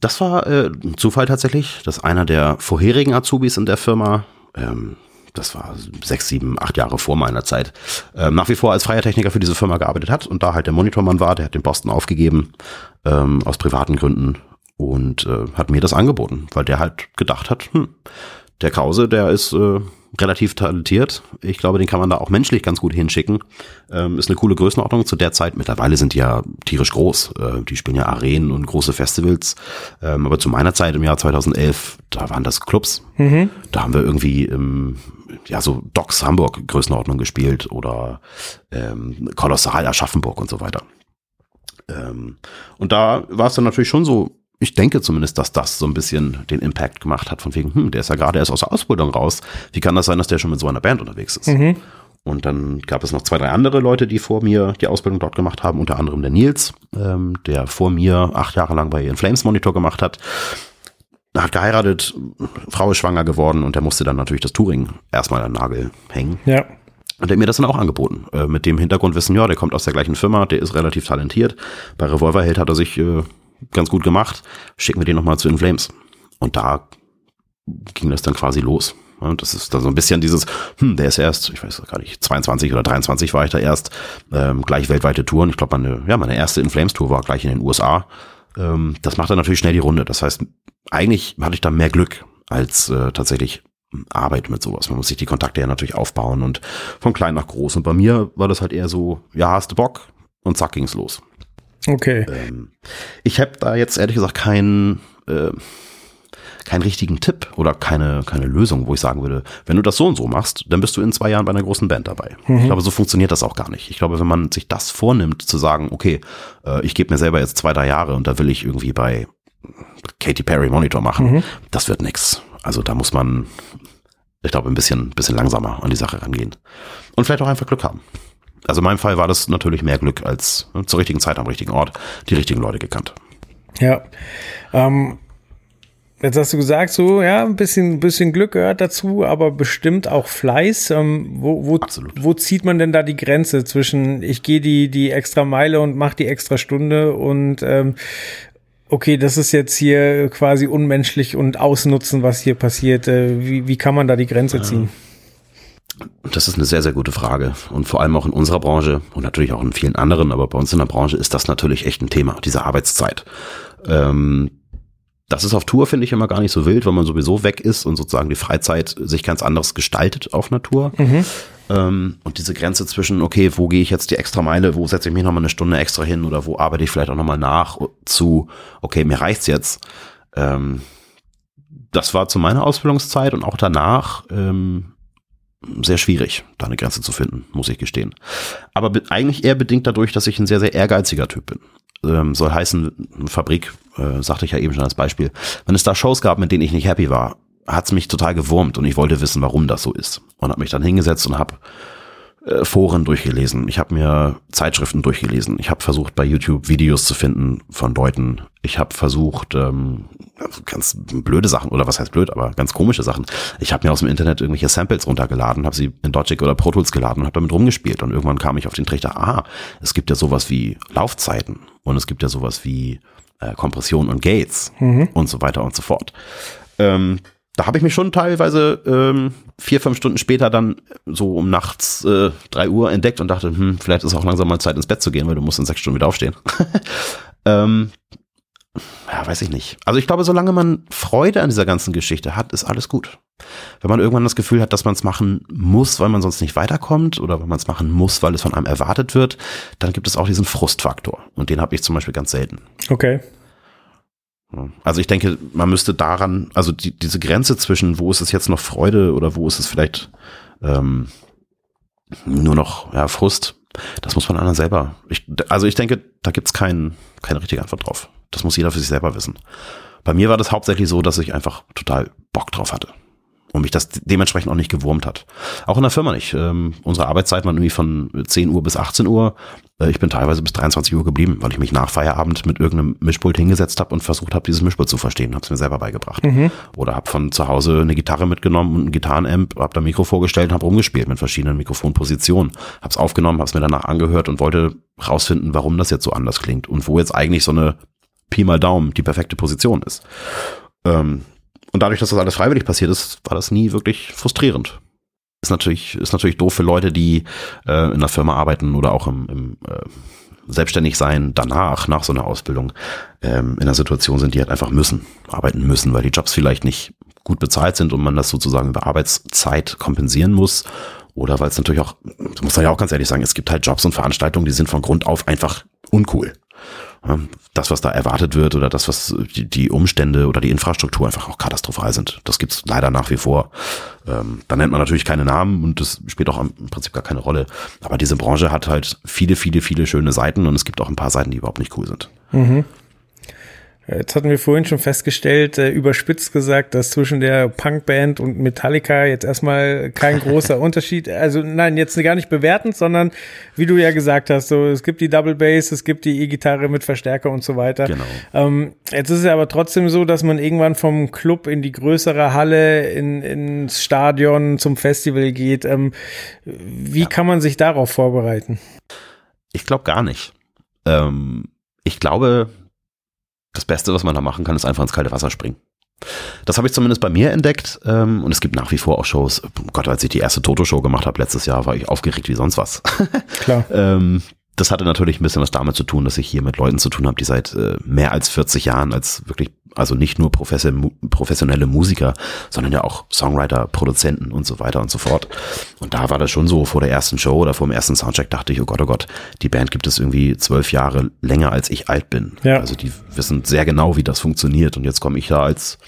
Das war äh, ein Zufall tatsächlich, dass einer der vorherigen Azubis in der Firma, ähm, das war sechs, sieben, acht Jahre vor meiner Zeit, ähm, nach wie vor als freier Techniker für diese Firma gearbeitet hat und da halt der Monitormann war, der hat den Posten aufgegeben, ähm, aus privaten Gründen und äh, hat mir das angeboten, weil der halt gedacht hat, hm, der Krause, der ist äh, relativ talentiert. Ich glaube, den kann man da auch menschlich ganz gut hinschicken. Ähm, ist eine coole Größenordnung zu der Zeit. Mittlerweile sind die ja tierisch groß. Äh, die spielen ja Arenen und große Festivals. Ähm, aber zu meiner Zeit im Jahr 2011, da waren das Clubs. Mhm. Da haben wir irgendwie ähm, ja so Docks Hamburg Größenordnung gespielt oder ähm, Kolossal Aschaffenburg und so weiter. Ähm, und da war es dann natürlich schon so, ich denke zumindest, dass das so ein bisschen den Impact gemacht hat, von wegen, hm, der ist ja gerade erst aus der Ausbildung raus. Wie kann das sein, dass der schon mit so einer Band unterwegs ist? Mhm. Und dann gab es noch zwei, drei andere Leute, die vor mir die Ausbildung dort gemacht haben, unter anderem der Nils, ähm, der vor mir acht Jahre lang bei In Flames Monitor gemacht hat. Hat geheiratet, Frau ist schwanger geworden und der musste dann natürlich das Touring erstmal an den Nagel hängen. Ja. Und der hat mir das dann auch angeboten. Äh, mit dem Hintergrundwissen, ja, der kommt aus der gleichen Firma, der ist relativ talentiert. Bei Revolverheld hat er sich äh, ganz gut gemacht, schicken wir den nochmal zu In Flames. Und da ging das dann quasi los. Und das ist dann so ein bisschen dieses, hm, der ist erst, ich weiß gar nicht, 22 oder 23 war ich da erst, ähm, gleich weltweite Touren. Ich glaube, meine, ja, meine erste In Flames Tour war gleich in den USA. Ähm, das macht dann natürlich schnell die Runde. Das heißt, eigentlich hatte ich da mehr Glück als äh, tatsächlich Arbeit mit sowas. Man muss sich die Kontakte ja natürlich aufbauen und von klein nach groß. Und bei mir war das halt eher so, ja, hast du Bock? Und zack ging's los. Okay. Ähm, ich habe da jetzt ehrlich gesagt keinen äh, keinen richtigen Tipp oder keine, keine Lösung, wo ich sagen würde, wenn du das so und so machst, dann bist du in zwei Jahren bei einer großen Band dabei. Mhm. Ich glaube, so funktioniert das auch gar nicht. Ich glaube, wenn man sich das vornimmt, zu sagen, okay, äh, ich gebe mir selber jetzt zwei, drei Jahre und da will ich irgendwie bei Katy Perry Monitor machen, mhm. das wird nix. Also da muss man, ich glaube, ein bisschen, bisschen langsamer an die Sache rangehen. Und vielleicht auch einfach Glück haben. Also in meinem Fall war das natürlich mehr Glück als ne, zur richtigen Zeit am richtigen Ort die richtigen Leute gekannt. Ja. Ähm, jetzt hast du gesagt, so, ja, ein bisschen, bisschen Glück gehört dazu, aber bestimmt auch Fleiß. Ähm, wo, wo, wo zieht man denn da die Grenze zwischen, ich gehe die, die extra Meile und mache die extra Stunde und ähm, okay, das ist jetzt hier quasi unmenschlich und ausnutzen, was hier passiert. Äh, wie, wie kann man da die Grenze ziehen? Ja. Das ist eine sehr, sehr gute Frage. Und vor allem auch in unserer Branche und natürlich auch in vielen anderen, aber bei uns in der Branche ist das natürlich echt ein Thema, diese Arbeitszeit. Ähm, das ist auf Tour, finde ich, immer gar nicht so wild, weil man sowieso weg ist und sozusagen die Freizeit sich ganz anders gestaltet auf Natur. Mhm. Ähm, und diese Grenze zwischen, okay, wo gehe ich jetzt die extra Meile, wo setze ich mich nochmal eine Stunde extra hin oder wo arbeite ich vielleicht auch nochmal nach zu, okay, mir reicht's jetzt. Ähm, das war zu meiner Ausbildungszeit und auch danach ähm, sehr schwierig, da eine Grenze zu finden, muss ich gestehen. Aber eigentlich eher bedingt dadurch, dass ich ein sehr, sehr ehrgeiziger Typ bin. Ähm, soll heißen, Fabrik, äh, sagte ich ja eben schon als Beispiel. Wenn es da Shows gab, mit denen ich nicht happy war, hat's mich total gewurmt und ich wollte wissen, warum das so ist. Und habe mich dann hingesetzt und habe äh, Foren durchgelesen, ich habe mir Zeitschriften durchgelesen, ich habe versucht bei YouTube Videos zu finden von Leuten, ich habe versucht ähm, ganz blöde Sachen oder was heißt blöd, aber ganz komische Sachen. Ich habe mir aus dem Internet irgendwelche Samples runtergeladen, habe sie in Logic oder Pro Tools geladen und habe damit rumgespielt und irgendwann kam ich auf den Trichter, ah, es gibt ja sowas wie Laufzeiten und es gibt ja sowas wie äh, Kompression und Gates mhm. und so weiter und so fort. Ähm, da habe ich mich schon teilweise ähm, vier, fünf Stunden später dann so um nachts äh, drei Uhr entdeckt und dachte, hm, vielleicht ist auch langsam mal Zeit ins Bett zu gehen, weil du musst in sechs Stunden wieder aufstehen. ähm, ja, weiß ich nicht. Also ich glaube, solange man Freude an dieser ganzen Geschichte hat, ist alles gut. Wenn man irgendwann das Gefühl hat, dass man es machen muss, weil man sonst nicht weiterkommt oder wenn man es machen muss, weil es von einem erwartet wird, dann gibt es auch diesen Frustfaktor. Und den habe ich zum Beispiel ganz selten. Okay. Also ich denke, man müsste daran, also die, diese Grenze zwischen, wo ist es jetzt noch Freude oder wo ist es vielleicht ähm, nur noch ja, Frust, das muss man anderen selber. Ich, also ich denke, da gibt's kein, keine richtige Antwort drauf. Das muss jeder für sich selber wissen. Bei mir war das hauptsächlich so, dass ich einfach total Bock drauf hatte. Und mich das dementsprechend auch nicht gewurmt hat. Auch in der Firma nicht. Ähm, unsere Arbeitszeiten waren irgendwie von 10 Uhr bis 18 Uhr. Äh, ich bin teilweise bis 23 Uhr geblieben, weil ich mich nach Feierabend mit irgendeinem Mischpult hingesetzt habe und versucht habe, dieses Mischpult zu verstehen. Habe es mir selber beigebracht. Mhm. Oder habe von zu Hause eine Gitarre mitgenommen und ein Gitarrenamp, habe da Mikro vorgestellt und habe rumgespielt mit verschiedenen Mikrofonpositionen. Habe es aufgenommen, habe es mir danach angehört und wollte rausfinden, warum das jetzt so anders klingt und wo jetzt eigentlich so eine Pi mal Daumen die perfekte Position ist. Ähm, und dadurch, dass das alles freiwillig passiert ist, war das nie wirklich frustrierend. Ist natürlich, ist natürlich doof für Leute, die äh, in einer Firma arbeiten oder auch im, im äh, selbstständig sein danach, nach so einer Ausbildung, ähm, in einer Situation sind, die halt einfach müssen, arbeiten müssen, weil die Jobs vielleicht nicht gut bezahlt sind und man das sozusagen über Arbeitszeit kompensieren muss. Oder weil es natürlich auch, muss man ja auch ganz ehrlich sagen, es gibt halt Jobs und Veranstaltungen, die sind von Grund auf einfach uncool das, was da erwartet wird oder das, was die, Umstände oder die Infrastruktur einfach auch katastrophal sind. Das gibt's leider nach wie vor. Ähm, da nennt man natürlich keine Namen und das spielt auch im Prinzip gar keine Rolle. Aber diese Branche hat halt viele, viele, viele schöne Seiten und es gibt auch ein paar Seiten, die überhaupt nicht cool sind. Mhm. Jetzt hatten wir vorhin schon festgestellt, äh, überspitzt gesagt, dass zwischen der Punkband und Metallica jetzt erstmal kein großer Unterschied, also nein, jetzt gar nicht bewertend, sondern wie du ja gesagt hast, so es gibt die Double Bass, es gibt die E-Gitarre mit Verstärker und so weiter. Genau. Ähm, jetzt ist es aber trotzdem so, dass man irgendwann vom Club in die größere Halle, in, ins Stadion, zum Festival geht. Ähm, wie ja. kann man sich darauf vorbereiten? Ich glaube gar nicht. Ähm, ich glaube, das Beste, was man da machen kann, ist einfach ins kalte Wasser springen. Das habe ich zumindest bei mir entdeckt. Ähm, und es gibt nach wie vor auch Shows. Oh Gott, als ich die erste Toto-Show gemacht habe letztes Jahr, war ich aufgeregt wie sonst was. Klar. ähm, das hatte natürlich ein bisschen was damit zu tun, dass ich hier mit Leuten zu tun habe, die seit äh, mehr als 40 Jahren als wirklich also nicht nur professionelle Musiker, sondern ja auch Songwriter, Produzenten und so weiter und so fort. Und da war das schon so, vor der ersten Show oder vor dem ersten Soundcheck dachte ich, oh Gott, oh Gott, die Band gibt es irgendwie zwölf Jahre länger als ich alt bin. Ja. Also die wissen sehr genau, wie das funktioniert. Und jetzt komme ich da als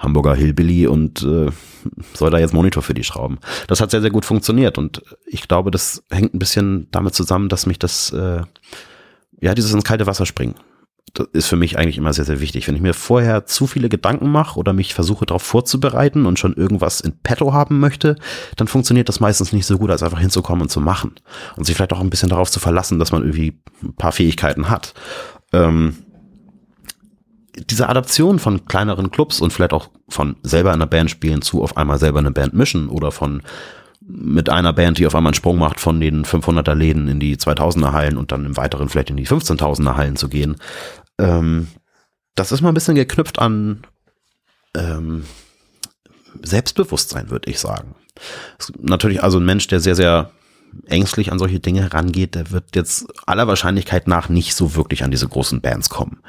Hamburger Hillbilly und äh, soll da jetzt Monitor für die schrauben. Das hat sehr, sehr gut funktioniert und ich glaube, das hängt ein bisschen damit zusammen, dass mich das, äh, ja, dieses ins kalte Wasser springen das ist für mich eigentlich immer sehr, sehr wichtig. Wenn ich mir vorher zu viele Gedanken mache oder mich versuche darauf vorzubereiten und schon irgendwas in petto haben möchte, dann funktioniert das meistens nicht so gut, als einfach hinzukommen und zu machen. Und sich vielleicht auch ein bisschen darauf zu verlassen, dass man irgendwie ein paar Fähigkeiten hat. Ähm, diese Adaption von kleineren Clubs und vielleicht auch von selber in einer Band spielen zu auf einmal selber eine Band mischen oder von mit einer Band, die auf einmal einen Sprung macht von den 500er Läden in die 2000er Hallen und dann im weiteren vielleicht in die 15.000er Hallen zu gehen. Ähm, das ist mal ein bisschen geknüpft an ähm, Selbstbewusstsein, würde ich sagen. natürlich also ein Mensch, der sehr, sehr ängstlich an solche Dinge herangeht, der wird jetzt aller Wahrscheinlichkeit nach nicht so wirklich an diese großen Bands kommen.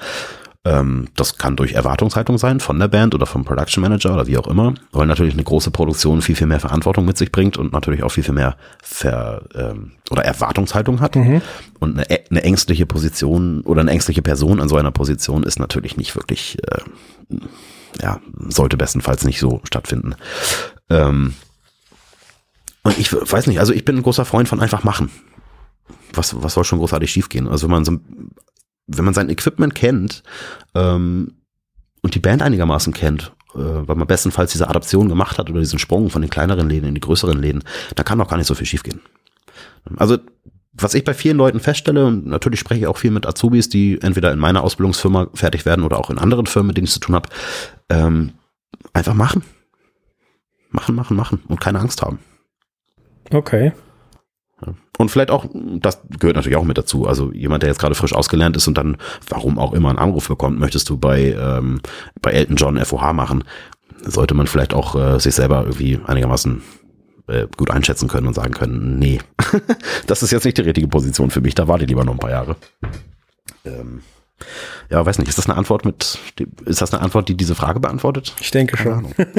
Ähm, das kann durch Erwartungshaltung sein von der Band oder vom Production Manager oder wie auch immer, weil natürlich eine große Produktion viel, viel mehr Verantwortung mit sich bringt und natürlich auch viel, viel mehr Ver, ähm, oder Erwartungshaltung hat. Mhm. Und eine, eine, ängstliche Position oder eine ängstliche Person an so einer Position ist natürlich nicht wirklich, äh, ja, sollte bestenfalls nicht so stattfinden. Ähm, und ich weiß nicht, also ich bin ein großer Freund von einfach machen. Was, was soll schon großartig schiefgehen? Also wenn man so wenn man sein Equipment kennt ähm, und die Band einigermaßen kennt, äh, weil man bestenfalls diese Adaption gemacht hat oder diesen Sprung von den kleineren Läden in die größeren Läden, da kann doch gar nicht so viel schiefgehen. Also was ich bei vielen Leuten feststelle, und natürlich spreche ich auch viel mit Azubis, die entweder in meiner Ausbildungsfirma fertig werden oder auch in anderen Firmen, mit denen ich zu tun habe, ähm, einfach machen. Machen, machen, machen und keine Angst haben. Okay. Und vielleicht auch, das gehört natürlich auch mit dazu. Also jemand, der jetzt gerade frisch ausgelernt ist und dann, warum auch immer, einen Anruf bekommt, möchtest du bei, ähm, bei Elton John FOH machen, sollte man vielleicht auch äh, sich selber irgendwie einigermaßen äh, gut einschätzen können und sagen können, nee, das ist jetzt nicht die richtige Position für mich, da warte ich lieber noch ein paar Jahre. Ähm, ja, weiß nicht, ist das eine Antwort mit, ist das eine Antwort, die diese Frage beantwortet? Ich denke Keine schon.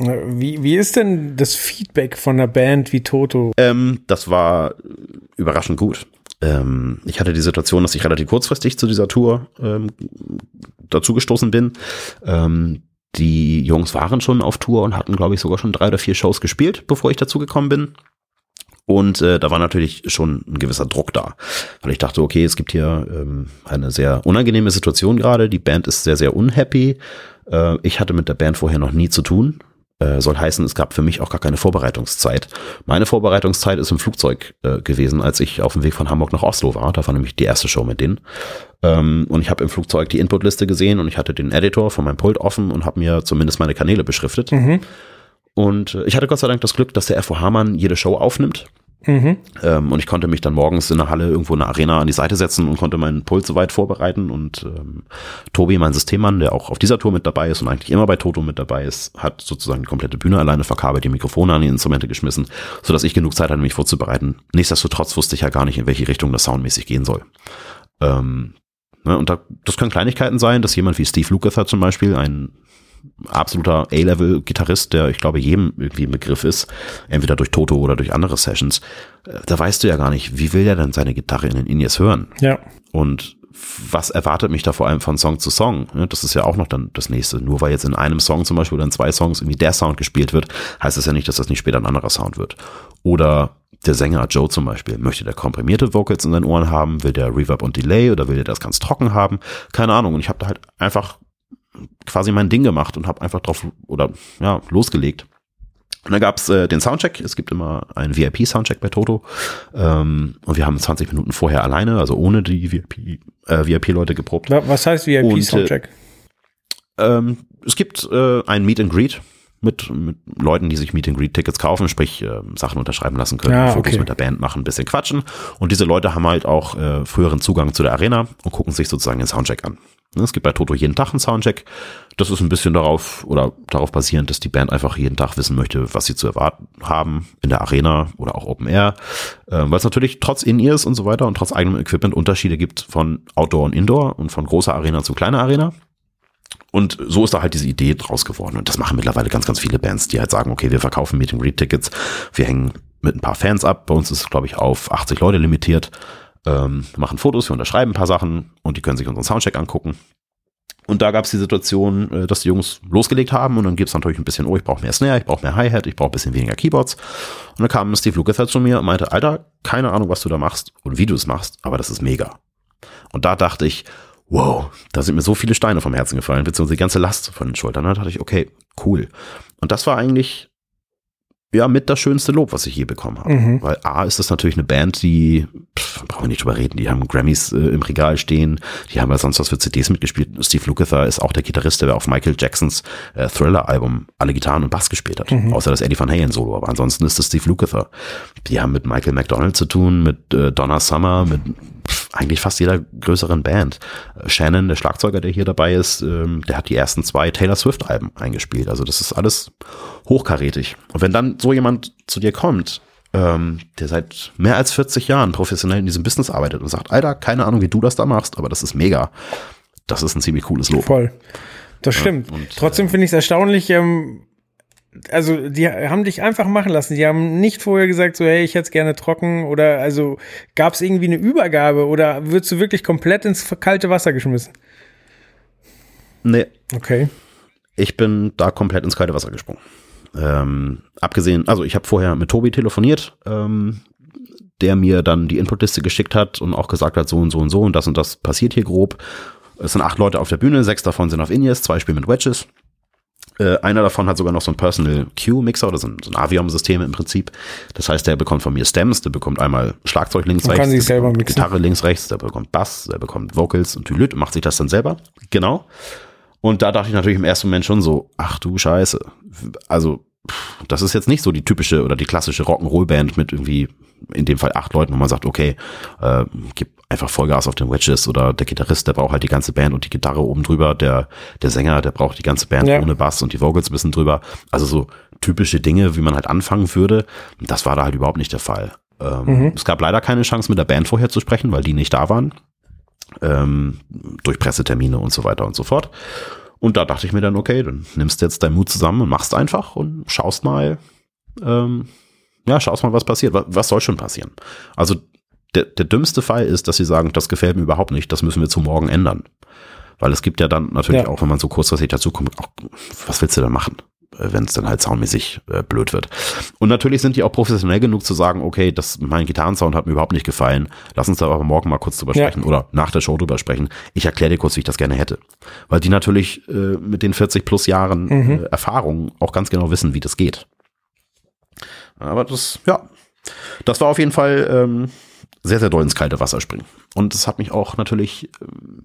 Wie, wie ist denn das Feedback von einer Band wie Toto? Ähm, das war überraschend gut. Ähm, ich hatte die Situation, dass ich relativ kurzfristig zu dieser Tour ähm, dazugestoßen bin. Ähm, die Jungs waren schon auf Tour und hatten, glaube ich, sogar schon drei oder vier Shows gespielt, bevor ich dazugekommen bin. Und äh, da war natürlich schon ein gewisser Druck da, weil ich dachte, okay, es gibt hier ähm, eine sehr unangenehme Situation gerade. Die Band ist sehr, sehr unhappy Äh, ich hatte mit der Band vorher noch nie zu tun. Äh, soll heißen, es gab für mich auch gar keine Vorbereitungszeit. Meine Vorbereitungszeit ist im Flugzeug äh, gewesen, als ich auf dem Weg von Hamburg nach Oslo war. Da war nämlich die erste Show mit denen. Ähm, und ich habe im Flugzeug die Inputliste gesehen und ich hatte den Editor von meinem Pult offen und habe mir zumindest meine Kanäle beschriftet. Mhm. Und äh, ich hatte Gott sei Dank das Glück, dass der FOH-Mann jede Show aufnimmt. Mhm. Ähm, und ich konnte mich dann morgens in der Halle irgendwo in der Arena an die Seite setzen und konnte meinen Puls soweit vorbereiten. Und ähm, Tobi, mein Systemmann, der auch auf dieser Tour mit dabei ist und eigentlich immer bei Toto mit dabei ist, hat sozusagen die komplette Bühne alleine verkabelt, die Mikrofone an die Instrumente geschmissen, sodass ich genug Zeit hatte, mich vorzubereiten. Nichtsdestotrotz wusste ich ja gar nicht, in welche Richtung das soundmäßig gehen soll. Ähm, ne, und da, das können Kleinigkeiten sein, dass jemand wie Steve Lukather zum Beispiel, ein absoluter A-Level-Gitarrist, der ich glaube jedem irgendwie ein Begriff ist, entweder durch Toto oder durch andere Sessions, äh, da weißt du ja gar nicht, wie will er denn seine Gitarre in den In-Ears hören? Ja. Und was erwartet mich da vor allem von Song zu Song? Das ist ja auch noch dann das nächste. Nur weil jetzt in einem Song zum Beispiel oder in zwei Songs irgendwie der Sound gespielt wird, heißt das ja nicht, dass das nicht später ein anderer Sound wird. Oder der Sänger Joe zum Beispiel, möchte der komprimierte Vocals in seinen Ohren haben, will der Reverb und Delay oder will der das ganz trocken haben? Keine Ahnung. Und ich habe da halt einfach quasi mein Ding gemacht und habe einfach drauf oder ja, losgelegt. Und dann gab's äh, den Soundcheck. Es gibt immer einen VIP-Soundcheck bei Toto. Ähm, und wir haben 20 Minuten vorher alleine, also ohne die VIP, äh, VIP-Leute geprobt. Wa- Was heißt Und, äh, VIP-Soundcheck? Ähm, es gibt äh, ein Meet and Greet mit, mit Leuten, die sich Meet and Greet Tickets kaufen, sprich äh, Sachen unterschreiben lassen können, Ah, Fotos okay. mit der Band machen, ein bisschen quatschen. Und diese Leute haben halt auch äh, früheren Zugang zu der Arena und gucken sich sozusagen den Soundcheck an. Ne, Es gibt bei Toto jeden Tag einen Soundcheck. Das ist ein bisschen darauf oder darauf basierend, dass die Band einfach jeden Tag wissen möchte, was sie zu erwarten haben in der Arena oder auch Open Air. Ähm, Weil es natürlich trotz In-Ears und so weiter und trotz eigenem Equipment Unterschiede gibt von Outdoor und Indoor und von großer Arena zu kleiner Arena. Und so ist da halt diese Idee draus geworden. Und das machen mittlerweile ganz, ganz viele Bands, die halt sagen, okay, wir verkaufen Meet and Greet Tickets, wir hängen mit ein paar Fans ab. Bei uns ist es, glaube ich, auf 80 Leute limitiert. Ähm, machen Fotos, wir unterschreiben ein paar Sachen und die können sich unseren Soundcheck angucken. Und da gab es die Situation, äh, dass die Jungs losgelegt haben und dann gibt es natürlich ein bisschen, oh, ich brauche mehr Snare, ich brauche mehr Hi-Hat, ich brauche ein bisschen weniger Keyboards. Und dann kam Steve Lukather zu mir und meinte, Alter, keine Ahnung, was du da machst und wie du es machst, aber das ist mega. Und da dachte ich, wow, da sind mir so viele Steine vom Herzen gefallen, beziehungsweise die ganze Last von den Schultern. Da dachte ich, okay, cool. Und das war eigentlich ja mit das schönste Lob, was ich je bekommen habe. Mhm. Weil A ist das natürlich eine Band, die, pff, brauchen wir nicht drüber reden, die haben Grammys äh, im Regal stehen, die haben ja sonst was für CDs mitgespielt. Steve Lukather ist auch der Gitarrist, der auf Michael Jacksons äh, Thriller-Album alle Gitarren und Bass gespielt hat. Außer das Eddie Van Halen Solo, aber ansonsten ist das Steve Lukather. Die haben mit Michael McDonald zu tun, mit äh, Donna Summer, mit eigentlich fast jeder größeren Band. Äh, Shannon, der Schlagzeuger, der hier dabei ist, ähm, der hat die ersten zwei Taylor Swift-Alben eingespielt. Also das ist alles hochkarätig. Und wenn dann so jemand zu dir kommt, ähm, der seit mehr als 40 Jahren professionell in diesem Business arbeitet und sagt, Alter, keine Ahnung, wie du das da machst, aber das ist mega. Das ist ein ziemlich cooles Lob. Voll. Das stimmt. und, Trotzdem finde ich es erstaunlich, ähm, also die haben dich einfach machen lassen. Die haben nicht vorher gesagt, so hey, ich hätte es gerne trocken oder also gab es irgendwie eine Übergabe oder wirst du wirklich komplett ins kalte Wasser geschmissen? Nee, Okay. ich bin da komplett ins kalte Wasser gesprungen. Ähm, abgesehen, also ich habe vorher mit Tobi telefoniert, ähm, der mir dann die Inputliste geschickt hat und auch gesagt hat, so und so und so und das und das passiert hier grob. Es sind acht Leute auf der Bühne, sechs davon sind auf In-Ears, zwei spielen mit Wedges. Äh, einer davon hat sogar noch so ein Personal Cue-Mixer oder so ein, so ein Aviom-System im Prinzip. Das heißt, der bekommt von mir Stems, der bekommt einmal Schlagzeug links, Und rechts, kann sich selber bekommt mixen. Gitarre links, rechts, der bekommt Bass, der bekommt Vocals und und macht sich das dann selber. Genau. Und da dachte ich natürlich im ersten Moment schon so, ach du Scheiße. Also, pff, das ist jetzt nicht so die typische oder die klassische Rock'n'Roll-Band mit irgendwie, in dem Fall acht Leuten, wo man sagt, okay, äh, gib einfach Vollgas auf den Wedges oder der Gitarrist, der braucht halt die ganze Band und die Gitarre oben drüber, der, der Sänger, der braucht die ganze Band Ja. ohne Bass und die Vocals ein bisschen drüber. Also so typische Dinge, wie man halt anfangen würde. Das war da halt überhaupt nicht der Fall. Ähm, Es gab leider keine Chance, mit der Band vorher zu sprechen, weil die nicht da waren ähm, durch Pressetermine und so weiter und so fort. Und da dachte ich mir dann, okay, dann nimmst du jetzt deinen Mut zusammen und machst einfach und schaust mal, ähm, ja, schaust mal, was passiert. Was, was soll schon passieren? Also der, der dümmste Fall ist, dass sie sagen, das gefällt mir überhaupt nicht, das müssen wir zu morgen ändern. Weil es gibt ja dann natürlich Ja. auch, wenn man so kurzfristig dazu kommt, auch, was willst du da machen? äh, wenn es dann halt soundmäßig äh, blöd wird. Und natürlich sind die auch professionell genug zu sagen, okay, das, mein Gitarrensound hat mir überhaupt nicht gefallen. Lass uns da aber morgen mal kurz drüber Ja. sprechen oder nach der Show drüber sprechen. Ich erkläre dir kurz, wie ich das gerne hätte. Weil die natürlich äh, mit den 40 plus Jahren äh, Erfahrung auch ganz genau wissen, wie das geht. Aber das, ja, das war auf jeden Fall ähm, sehr, sehr doll ins kalte Wasser springen. Und es hat mich auch natürlich, ähm,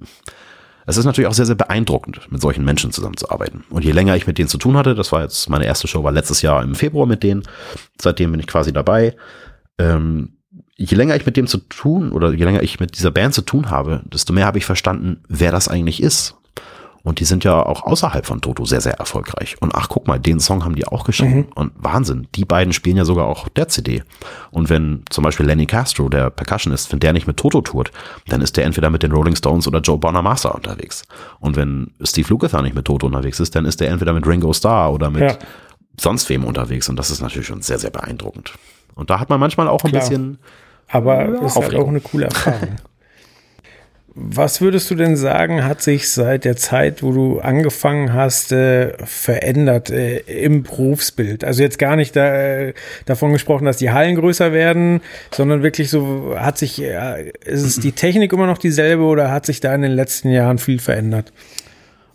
es ist natürlich auch sehr, sehr beeindruckend, mit solchen Menschen zusammenzuarbeiten. Und je länger ich mit denen zu tun hatte, das war jetzt, meine erste Show war letztes Jahr im Februar mit denen, seitdem bin ich quasi dabei. Ähm, je länger ich mit dem zu tun oder je länger ich mit dieser Band zu tun habe, desto mehr habe ich verstanden, wer das eigentlich ist. Und die sind ja auch außerhalb von Toto sehr, sehr erfolgreich. Und ach, guck mal, den Song haben die auch geschrieben. Und Wahnsinn, die beiden spielen ja sogar auch der CD. Und wenn zum Beispiel Lenny Castro, der Percussionist, wenn der nicht mit Toto tourt, dann ist der entweder mit den Rolling Stones oder Joe Bonamassa unterwegs. Und wenn Steve Lukather nicht mit Toto unterwegs ist, dann ist der entweder mit Ringo Starr oder mit Ja. sonst wem unterwegs. Und das ist natürlich schon sehr, sehr beeindruckend. Und da hat man manchmal auch ein Klar. bisschen Aber ist halt auch eine coole Erfahrung. Was würdest du denn sagen, hat sich seit der Zeit, wo du angefangen hast, äh, verändert äh, im Berufsbild? Also jetzt gar nicht da, äh, davon gesprochen, dass die Hallen größer werden, sondern wirklich so, hat sich, äh, ist es die Technik immer noch dieselbe oder hat sich da in den letzten Jahren viel verändert?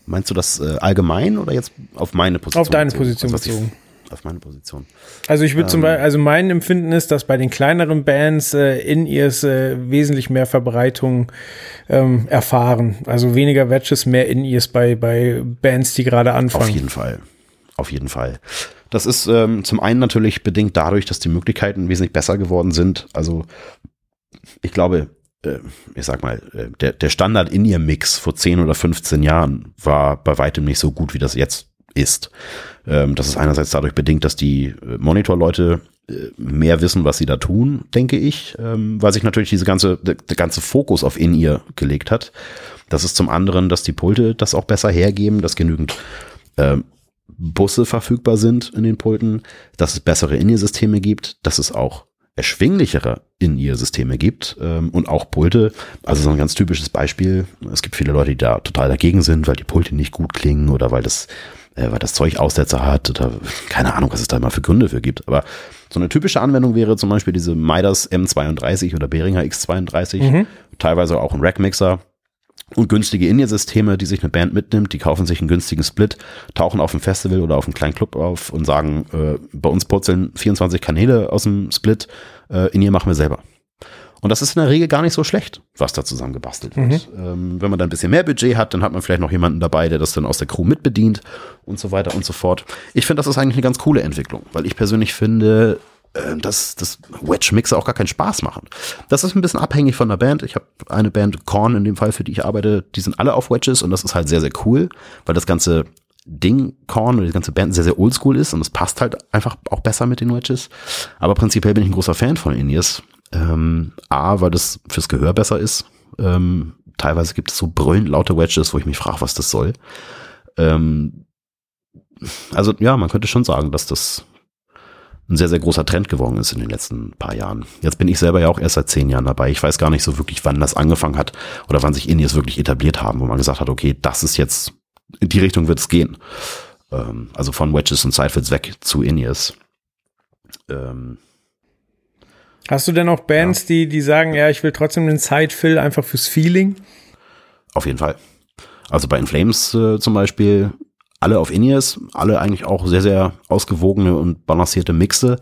Meinst du das äh, allgemein oder jetzt auf meine Position? Auf deine? Position ich- bezogen. Auf meine Position. Also ich würde zum Beispiel, also mein Empfinden ist, dass bei den kleineren Bands äh, in ihrs äh, wesentlich mehr Verbreitung ähm, erfahren. Also weniger Wedges, mehr in ears bei, bei Bands, die gerade Auf anfangen. jeden Fall. Auf jeden Fall. Das ist ähm, zum einen natürlich bedingt dadurch, dass die Möglichkeiten wesentlich besser geworden sind. Also ich glaube, äh, ich sag mal, äh, der, der Standard in ihr Mix vor 10 oder 15 Jahren war bei weitem nicht so gut, wie das jetzt ist. Ähm, das ist einerseits dadurch bedingt, dass die äh, Monitorleute äh, mehr wissen, was sie da tun, denke ich, ähm, weil sich natürlich diese ganze, der, der ganze Fokus auf in ihr gelegt hat. Das ist zum anderen, dass die Pulte das auch besser hergeben, dass genügend ähm, Busse verfügbar sind in den Pulten, dass es bessere In-Ear-Systeme gibt, dass es auch erschwinglichere In-Ear-Systeme gibt ähm, und auch Pulte. Also so ein ganz typisches Beispiel. Es gibt viele Leute, die da total dagegen sind, weil die Pulte nicht gut klingen oder weil das, äh, weil das Zeug Aussetzer hat oder keine Ahnung, was es da mal für Gründe für gibt. Aber so eine typische Anwendung wäre zum Beispiel diese Midas M32 oder Behringer X32, teilweise auch ein Rackmixer und günstige In-Ear-Systeme, die sich eine Band mitnimmt, die kaufen sich einen günstigen Split, tauchen auf dem Festival oder auf einem kleinen Club auf und sagen, äh, bei uns purzeln 24 Kanäle aus dem Split, äh, In-Ear machen wir selber. Und das ist in der Regel gar nicht so schlecht, was da zusammen gebastelt wird. Ähm, wenn man dann ein bisschen mehr Budget hat, dann hat man vielleicht noch jemanden dabei, der das dann aus der Crew mitbedient und so weiter und so fort. Ich finde, das ist eigentlich eine ganz coole Entwicklung, weil ich persönlich finde, äh, dass das Wedge-Mixer auch gar keinen Spaß machen. Das ist ein bisschen abhängig von der Band. Ich habe eine Band, Korn in dem Fall, für die ich arbeite, die sind alle auf Wedges und das ist halt sehr, sehr cool, weil das ganze Ding, Korn oder die ganze Band sehr, sehr oldschool ist und es passt halt einfach auch besser mit den Wedges. Aber prinzipiell bin ich ein großer Fan von In-Ears. Ähm, A, weil das fürs Gehör besser ist. Ähm, teilweise gibt es so brüllend laute Wedges, wo ich mich frage, was das soll. Ähm, also ja, man könnte schon sagen, dass das ein sehr, sehr großer Trend geworden ist in den letzten paar Jahren. Jetzt bin ich selber ja auch erst seit zehn Jahren dabei. Ich weiß gar nicht so wirklich, wann das angefangen hat oder wann sich Indies wirklich etabliert haben, wo man gesagt hat, okay, das ist jetzt, in die Richtung wird es gehen. Ähm, also von Wedges und Sidefits weg zu Indies. Ähm, Hast du denn auch Bands, die, die sagen, ja, ich will trotzdem den Sidefill einfach fürs Feeling? Auf jeden Fall. Also bei Inflames äh, zum Beispiel, alle auf In-Ears, alle eigentlich auch sehr, sehr ausgewogene und balancierte Mixe.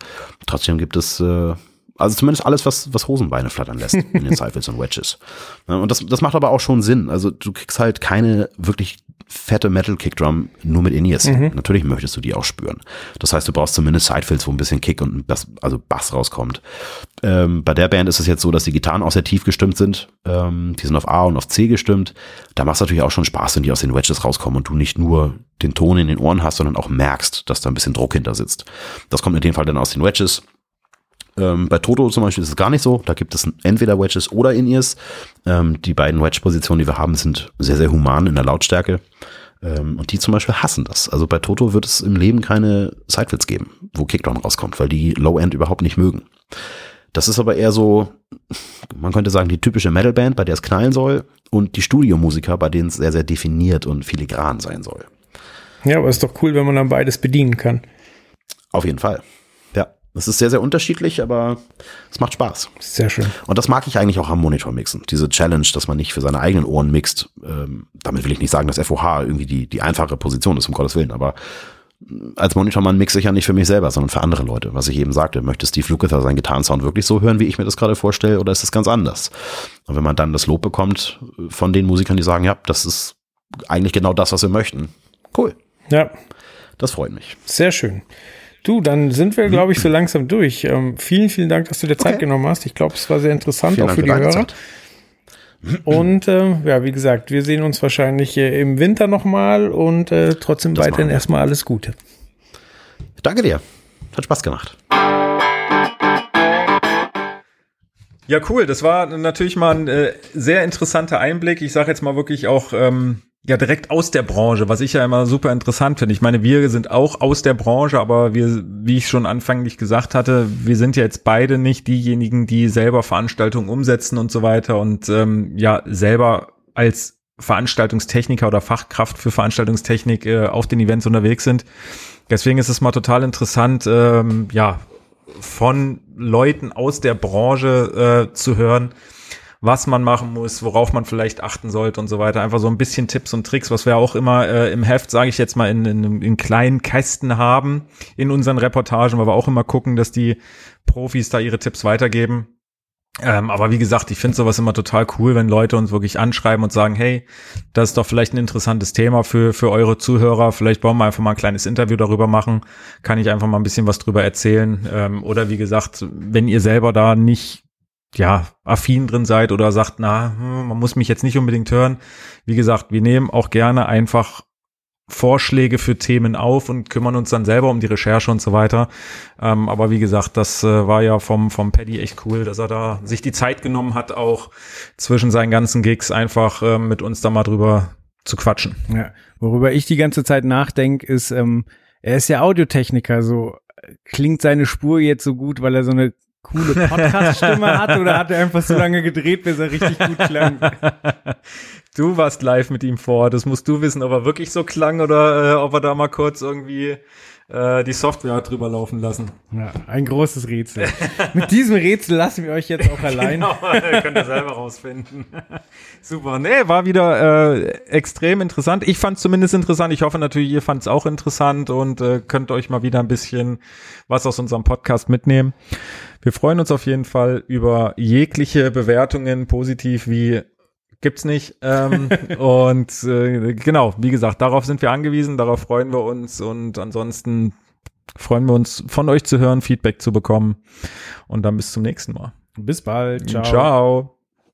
Trotzdem gibt es, äh, also zumindest alles, was, was Hosenbeine flattern lässt in den Cyphers und Wedges. Und das, das macht aber auch schon Sinn. Also du kriegst halt keine wirklich fette Metal-Kickdrum nur mit In-Ears. Natürlich möchtest du die auch spüren. Das heißt, du brauchst zumindest Sidefills, wo ein bisschen Kick und Bass, also Bass rauskommt. Ähm, bei der Band ist es jetzt so, dass die Gitarren auch sehr tief gestimmt sind. Ähm, die sind auf A und auf C gestimmt. Da macht es natürlich auch schon Spaß, wenn die aus den Wedges rauskommen und du nicht nur den Ton in den Ohren hast, sondern auch merkst, dass da ein bisschen Druck hinter sitzt. Das kommt in dem Fall dann aus den Wedges. Ähm, bei Toto zum Beispiel ist es gar nicht so. Da gibt es entweder Wedges oder In-Ears. Ähm, die beiden Wedge-Positionen, die wir haben, sind sehr, sehr human in der Lautstärke. Ähm, und die zum Beispiel hassen das. Also bei Toto wird es im Leben keine Sidefits geben, wo Kickdown rauskommt, weil die Low-End überhaupt nicht mögen. Das ist aber eher so, man könnte sagen, die typische Metalband, bei der es knallen soll, und die Studiomusiker, bei denen es sehr, sehr definiert und filigran sein soll. Ja, aber ist doch cool, wenn man dann beides bedienen kann. Auf jeden Fall. Das ist sehr, sehr unterschiedlich, aber es macht Spaß. Sehr schön. Und das mag ich eigentlich auch am Monitor mixen. Diese Challenge, dass man nicht für seine eigenen Ohren mixt. Ähm, damit will ich nicht sagen, dass FOH irgendwie die, die einfache Position ist, um Gottes Willen, aber als Monitormann mixe ich ja nicht für mich selber, sondern für andere Leute. Was ich eben sagte, möchte Steve Lukather seinen Gitarrensound wirklich so hören, wie ich mir das gerade vorstelle, oder ist es ganz anders? Und wenn man dann das Lob bekommt von den Musikern, die sagen, ja, das ist eigentlich genau das, was wir möchten. Cool. Ja, Das freut mich. sehr schön. Du, dann sind wir, glaube ich, so langsam durch. Ähm, vielen, vielen Dank, dass du dir Zeit Okay. genommen hast. Ich glaube, es war sehr interessant, Vielen auch Dank für die Hörer. Zeit. Und äh, ja, wie gesagt, wir sehen uns wahrscheinlich äh, im Winter nochmal und äh, trotzdem Das weiterhin erstmal alles Gute. Danke dir. Hat Spaß gemacht. Ja, cool. Das war natürlich mal ein äh, sehr interessanter Einblick. Ich sage jetzt mal wirklich auch ähm, ja direkt aus der Branche, was ich ja immer super interessant finde. Ich meine, wir sind auch aus der Branche, aber wir, wie ich schon anfänglich gesagt hatte, wir sind ja jetzt beide nicht diejenigen, die selber Veranstaltungen umsetzen und so weiter und ähm, ja selber als Veranstaltungstechniker oder Fachkraft für Veranstaltungstechnik äh, auf den Events unterwegs sind. Deswegen ist es mal total interessant, ähm, ja, von Leuten aus der Branche äh, zu hören, was man machen muss, worauf man vielleicht achten sollte und so weiter. Einfach so ein bisschen Tipps und Tricks, was wir auch immer äh, im Heft, sage ich jetzt mal, in, in, in kleinen Kästen haben in unseren Reportagen, weil wir auch immer gucken, dass die Profis da ihre Tipps weitergeben. Ähm, aber wie gesagt, ich finde sowas immer total cool, wenn Leute uns wirklich anschreiben und sagen, hey, das ist doch vielleicht ein interessantes Thema für, für eure Zuhörer. Vielleicht wollen wir einfach mal ein kleines Interview darüber machen. Kann ich einfach mal ein bisschen was drüber erzählen. Ähm, oder wie gesagt, wenn ihr selber da nicht ja, affin drin seid oder sagt, na, hm, man muss mich jetzt nicht unbedingt hören. Wie gesagt, wir nehmen auch gerne einfach Vorschläge für Themen auf und kümmern uns dann selber um die Recherche und so weiter. Ähm, aber wie gesagt, das äh, war ja vom, vom Paddy echt cool, dass er da sich die Zeit genommen hat, auch zwischen seinen ganzen Gigs einfach äh, mit uns da mal drüber zu quatschen. Ja. Worüber ich die ganze Zeit nachdenke, ist, ähm, er ist ja Audiotechniker, so äh, klingt seine Spur jetzt so gut, weil er so eine coole Podcast-Stimme hat oder hat er einfach so lange gedreht, bis er richtig gut klang? Du warst live mit ihm vor, das musst du wissen, ob er wirklich so klang oder äh, ob er da mal kurz irgendwie äh, die Software hat drüber laufen lassen. Ja, ein großes Rätsel. Mit diesem Rätsel lassen wir euch jetzt auch allein. Genau, könnt ihr selber rausfinden. Super. Nee, war wieder äh, extrem interessant. Ich fand zumindest interessant. Ich hoffe natürlich, ihr fand es auch interessant und äh, könnt euch mal wieder ein bisschen was aus unserem Podcast mitnehmen. Wir freuen uns auf jeden Fall über jegliche Bewertungen, positiv wie gibt's nicht. Ähm, und äh, genau, wie gesagt, darauf sind wir angewiesen, darauf freuen wir uns und ansonsten freuen wir uns von euch zu hören, Feedback zu bekommen und dann bis zum nächsten Mal. Bis bald. Ciao. Ciao.